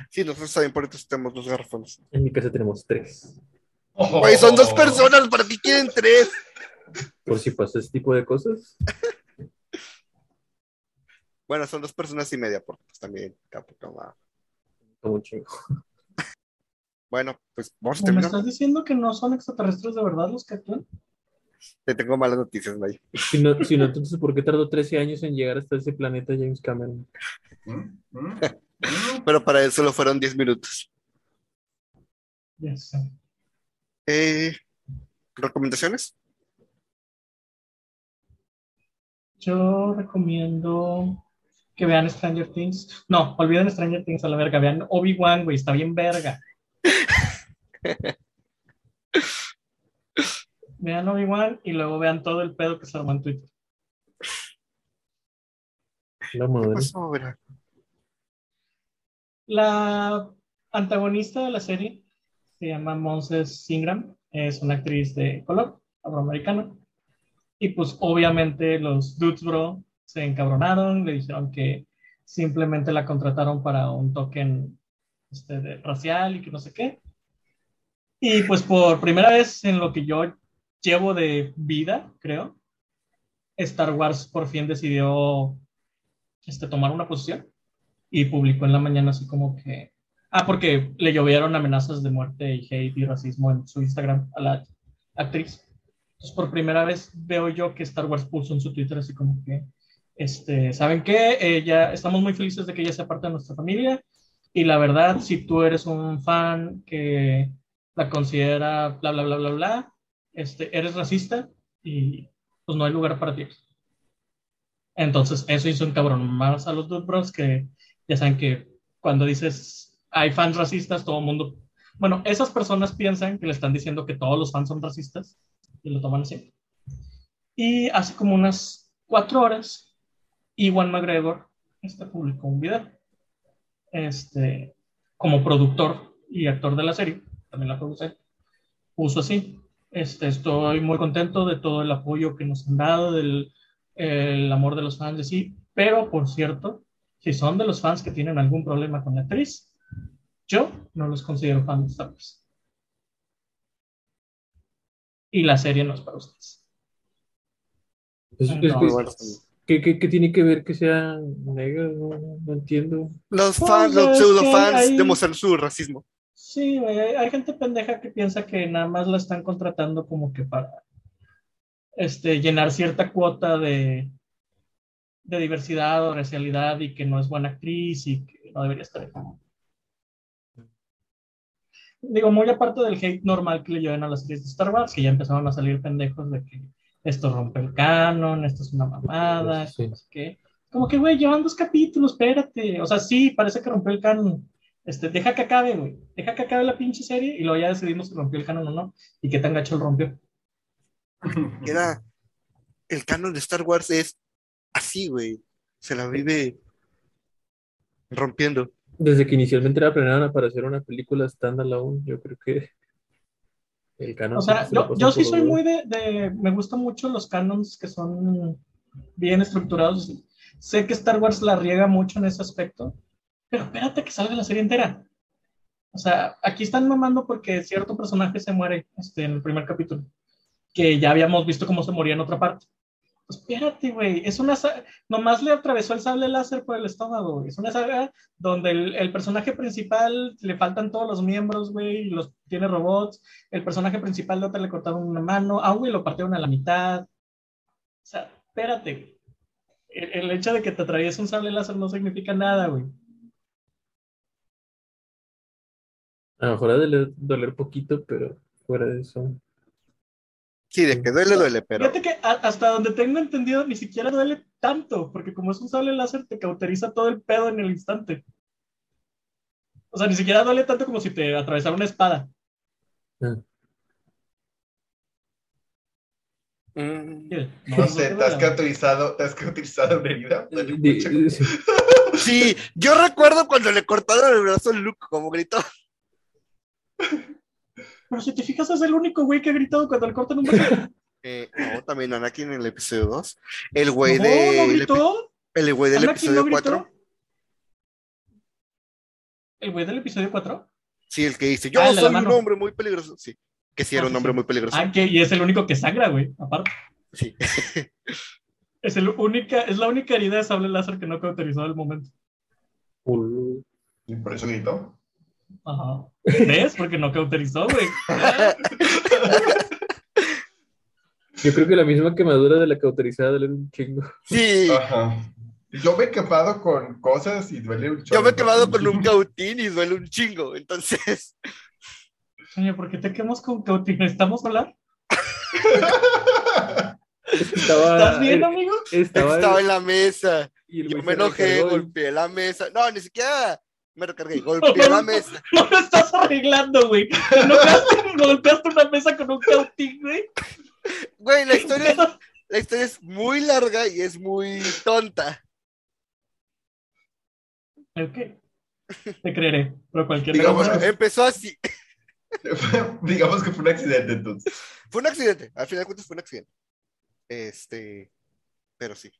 sí, nosotros también por eso tenemos dos garrafones. En mi casa tenemos tres. Oh. Güey, son dos personas, ¿para qué quieren tres? Por si pasa ese tipo de cosas. Bueno, son dos personas y media, porque pues también, capo, toma. Como un chingo. Bueno, pues vamos a ¿Me estás diciendo que no son extraterrestres de verdad los que actúan? Te tengo malas noticias, May. Si no, si no, entonces, ¿por qué tardó 13 años en llegar hasta ese planeta James Cameron? Mm, mm, mm. Pero para él solo fueron 10 minutos. Ya sé. Eh, ¿Recomendaciones? Yo recomiendo que vean Stranger Things. No, olviden Stranger Things a la verga. Vean Obi-Wan, güey, está bien verga. vean Obi-Wan y luego vean todo el pedo que se armó en Twitter. La ¿Qué madre. pasó? La antagonista de la serie se llama Monses Ingram, es una actriz de color, afroamericana. Y pues obviamente los dudes bro se encabronaron, le dijeron que simplemente la contrataron para un token este, racial y que no sé qué. Y pues por primera vez en lo que yo llevo de vida, creo, Star Wars por fin decidió este, tomar una posición y publicó en la mañana así como que, ah, porque le llovieron amenazas de muerte y hate y racismo en su Instagram a la actriz. Entonces, por primera vez veo yo que Star Wars puso en su Twitter así como que, este, ¿saben qué? Ella, estamos muy felices de que ella sea parte de nuestra familia y la verdad, si tú eres un fan que la considera bla, bla, bla, bla, bla, este, eres racista y pues no hay lugar para ti. Entonces, eso hizo encabronar más a los Dude Bros que ya saben que cuando dices hay fans racistas, todo el mundo. Bueno, esas personas piensan que le están diciendo que todos los fans son racistas y lo toman así. Y hace como unas cuatro horas, Iwan McGregor este, publicó un video. Este, como productor y actor de la serie, también la produce, puso así. Este, estoy muy contento de todo el apoyo que nos han dado, del el amor de los fans, de sí. Pero, por cierto, si son de los fans que tienen algún problema con la actriz, yo no los considero fans de Star Wars. Y la serie no es para ustedes. Es, es que Entonces, bueno. ¿Qué, qué, qué tiene que ver que sea negro? No, entiendo. Los Pues, fans, los pseudo fans hay- demuestran su racismo. Sí, hay gente pendeja que piensa que nada más la están contratando como que para este, llenar cierta cuota de, de diversidad o racialidad y que no es buena actriz y que no debería estar ahí. Digo, muy aparte del hate normal que le llevan a las series de Star Wars, que ya empezaron a salir pendejos de que esto rompe el canon, esto es una mamada, Sí. no sé qué. Como que, güey, llevan dos capítulos, espérate. O sea, sí, parece que rompió el canon. Este, deja que acabe, güey. Deja que acabe la pinche serie y luego ya decidimos si rompió el canon o no. Y qué tan gacho el rompió. Era el canon de Star Wars es así, güey. Se la vive rompiendo. Desde que inicialmente la planearon para hacer una película standalone, yo creo que el canon O sea, se yo, sí soy muy de, de- Me gustan mucho los canons que son bien estructurados. Sé que Star Wars la riega mucho en ese aspecto, pero espérate que salga la serie entera. O sea, aquí están mamando porque cierto personaje se muere este, en el primer capítulo, que ya habíamos visto cómo se moría en otra parte. Pues espérate, güey, es una sa- nomás le atravesó el sable láser por el estómago, güey. Es una saga donde el, personaje principal le faltan todos los miembros, güey, los tiene robots. El personaje principal de otra le cortaron una mano, a un güey lo partieron a la mitad. O sea, espérate. El, el hecho de que te atraviese un sable láser no significa nada, güey. A lo mejor ha de doler poquito, pero fuera de eso. Sí, de que duele, duele, pero Fíjate que hasta donde tengo entendido ni siquiera duele tanto, porque como es un sable láser te cauteriza todo el pedo en el instante. O sea, ni siquiera duele tanto como si te atravesara una espada. Mm, No sé, te ¿te has cauterizado, te has cauterizado una herida? Mucho. sí. Sí, yo recuerdo cuando le cortaron el brazo a Luke, como gritó. Pero si te fijas, es el único güey que ha gritado cuando le cortan un brazo. Eh, no, también Anakin en el episodio 2. El güey no, de. no gritó. El güey del Anakin episodio no gritó. 4. ¿El güey del episodio 4? Sí, el que dice, yo Ah, la soy un hombre muy peligroso. Sí, que sí era Ah, un hombre sí. muy peligroso. Ah, que y es el único que sangra, güey, aparte. Sí. Es, el única, es la única herida de sable láser que no cauterizó al momento. Y por eso gritó. Ajá. ¿Ves? Porque no cauterizó, güey. Yo creo que la misma quemadura de la cauterizada duele un chingo. Sí, Ajá. Yo me he quemado con cosas y duele un yo chorro. me he quemado con un cautín y duele un chingo. Entonces, Oye, ¿por qué te quemas con cautín? ¿Necesitamos hablar? Estaba, ¿Estás bien, amigo? estaba, estaba en la mesa. y el Yo me enojé, golpeé la mesa. No, ni siquiera me recargué, golpeé la mesa. No lo estás arreglando, güey. Y golpeaste una mesa con un cautín, güey. Güey, la historia, es- la historia es muy larga y es muy tonta. Ok. Te creeré, pero cualquier Digamos cosa- que- Empezó así. Digamos que fue un accidente entonces. Fue un accidente, al final de cuentas fue un accidente. Este, pero sí.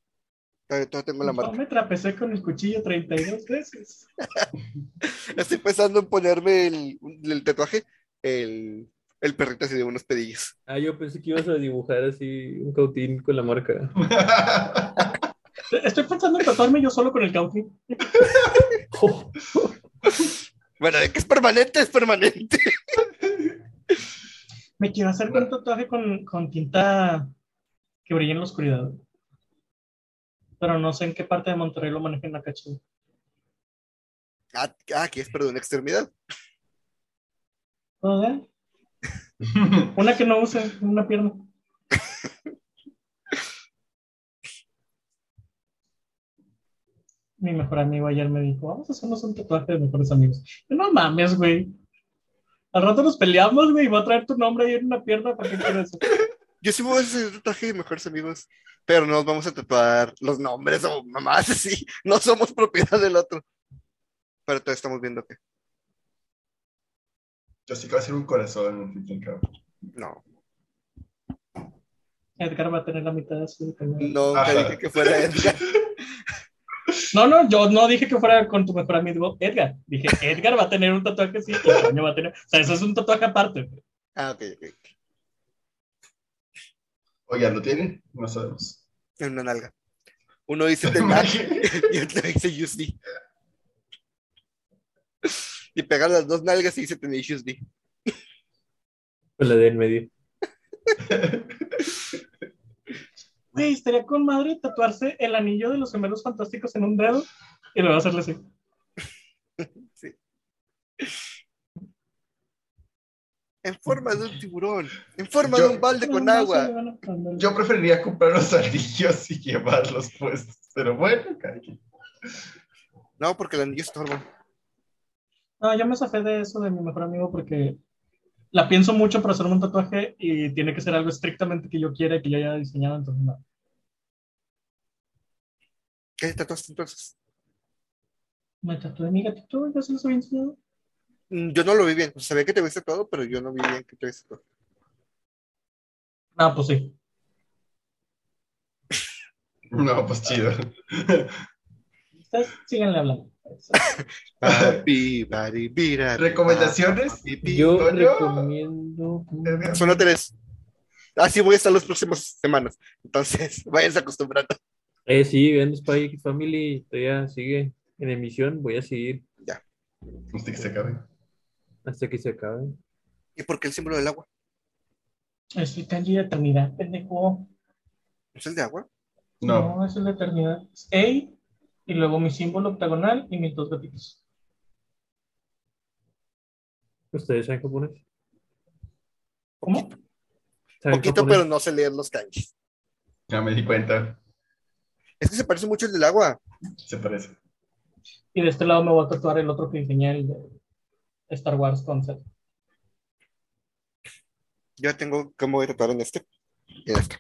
Todavía, todavía tengo la Yo marca. me trapecé con el cuchillo 32 veces. Estoy pensando en ponerme el, el tatuaje, el, el perrito así de unos pedillos. Ah, yo pensé que ibas a dibujar así un cautín con la marca. Estoy pensando en tatuarme yo solo con el cautín. Bueno, de que es permanente, es permanente. Me quiero hacer un tatuaje con, con tinta que brille en la oscuridad. Pero no sé en qué parte de Monterrey lo manejan acá, chido. Ah, ah, que es, perdón, extremidad. ¿Puedo ver? Una que no use, una pierna. Mi mejor amigo ayer me dijo, vamos a hacernos un tatuaje de mejores amigos. Yo, no mames, güey. Al rato nos peleamos, güey, y voy a traer tu nombre ahí en una pierna para que quieras. Yo sí me voy a hacer un tatuaje de mejores amigos, pero no nos vamos a tatuar los nombres o mamás así. No somos propiedad del otro. Pero todavía estamos viendo que Yo sí que va a ser un corazón. en cabrón. no. Edgar va a tener la mitad de su. Nunca Ajá. dije que fuera Edgar. No, no, yo no dije que fuera con tu mejor amigo Edgar. Dije, Edgar va a tener un tatuaje así, y va a tener. O sea, eso es un tatuaje aparte. Ah, ok, ok. Oiga, ¿lo tienen? No sabemos. En una nalga. Uno dice Tenac y otro dice USD. Y pegar las dos nalgas y dice Tenacious D. Con la de en medio. Güey, estaría con madre tatuarse el anillo de los gemelos fantásticos en un dedo y luego hacerle así. En forma de un tiburón. En forma Yo- de un balde con agua. Yo preferiría comprar los anillos y llevarlos puestos. Pero bueno, quien. No, porque el anillo estorba. No, yo me zafé de eso de mi mejor amigo porque la pienso mucho para hacerme un tatuaje y tiene que ser algo estrictamente que yo quiera y que yo haya diseñado, entonces no. ¿Qué te tatuaste entonces? Me tatué mi gatito, ya se los había enseñado. Mm, Yo no lo vi bien. O sea, sabía que te viste todo, pero yo no vi bien que te viste todo. Ah, pues sí. No, pues chido. Ustedes síganle hablando. ¿Recomendaciones? Yo recomiendo. Solo tres. Así voy a estar las próximas semanas. Entonces, váyanse acostumbrando. Eh, sí, vean Spy X Family. Todavía sigue en emisión. Voy a seguir Hasta que se acabe. Hasta que se acabe. ¿Y por qué el símbolo del agua? Es el kanji de eternidad, pendejo. ¿Es el de agua? No. es el de eternidad. Es A y luego mi símbolo octagonal y mis dos gatitos. ¿Ustedes saben japonés? ¿Cómo? ¿Saben Poquito, japonés? pero no sé leer los kanjis. Ya me di cuenta. Es que se parece mucho el del agua. Se parece. Y de este lado me voy a tatuar el otro que diseñé, el de Star Wars Concept. Yo ya tengo cómo voy a tatuar en este. Y en este.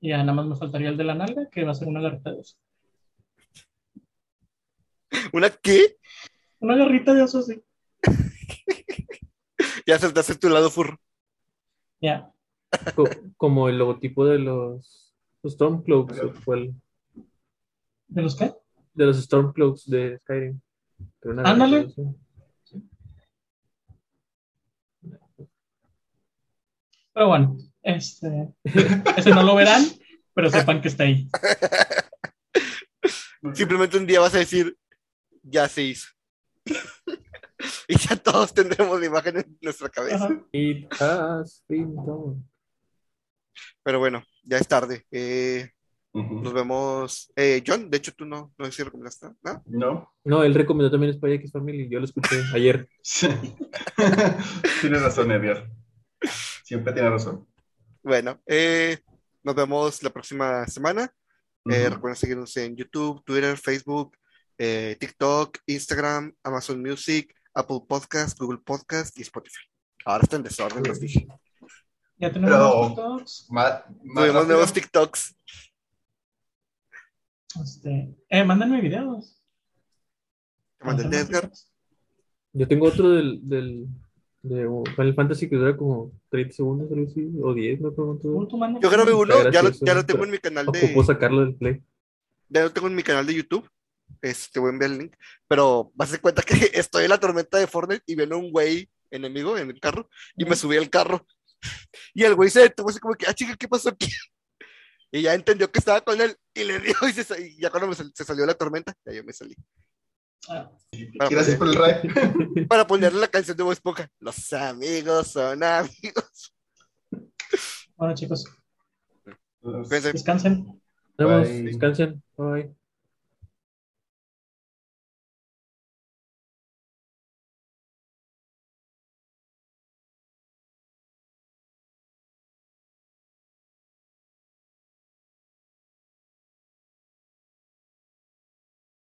Y ya nada más me faltaría el de la nalga, que va a ser una garrita de oso. ¿Una qué? Una garrita de oso, sí. Ya se te hace tu lado furro. Ya. Co- como el logotipo de los Stormcloaks. ¿o cuál? ¿De los qué? De los Stormcloaks de Skyrim. Pero una Ándale. Pero bueno, este, ese no lo verán, pero sepan que está ahí. Simplemente un día vas a decir, ya se hizo. y ya todos tendremos la imagen en nuestra cabeza. Ajá. It has been done. Pero bueno, ya es tarde. Eh, Nos vemos. Eh, John, de hecho, tú no, no sé si recomendaste, ¿no? No. No, él recomendó también Spy X Family. Yo lo escuché ayer. Tienes razón, Edgar. Siempre tiene razón. Bueno, eh, nos vemos la próxima semana. Eh, Ujú. recuerden seguirnos en YouTube, Twitter, Facebook, eh, TikTok, Instagram, Amazon Music, Apple Podcast, Google Podcast y Spotify. Ahora está en desorden, los dije. Ya tenemos Pero- los TikToks. Más nuevos TikToks. Este, eh, mándenme videos. Te mandé el de Edgar. Yo tengo otro del, del de Final Fantasy que dura como 30 segundos o 10, no manda- Yo grabé uno, ya lo, ya lo tengo en mi canal de. sacarlo del play. Ya lo tengo en mi canal de YouTube. Este, te voy a enviar el link. Pero vas a dar cuenta que estoy en la tormenta de Fortnite y viene un güey enemigo en el carro y me subí al carro. Y el güey se detuvo así como que, ah, chica, ¿qué pasó aquí? Y ya entendió que estaba con él y le dio y, se y ya cuando me sal- se salió la tormenta, ya yo me salí. Ah, Gracias por el ride. Para ponerle la canción de Bob Esponja. Los amigos son amigos. bueno, chicos, Cuídense. descansen. Nos vemos, descansen. Bye.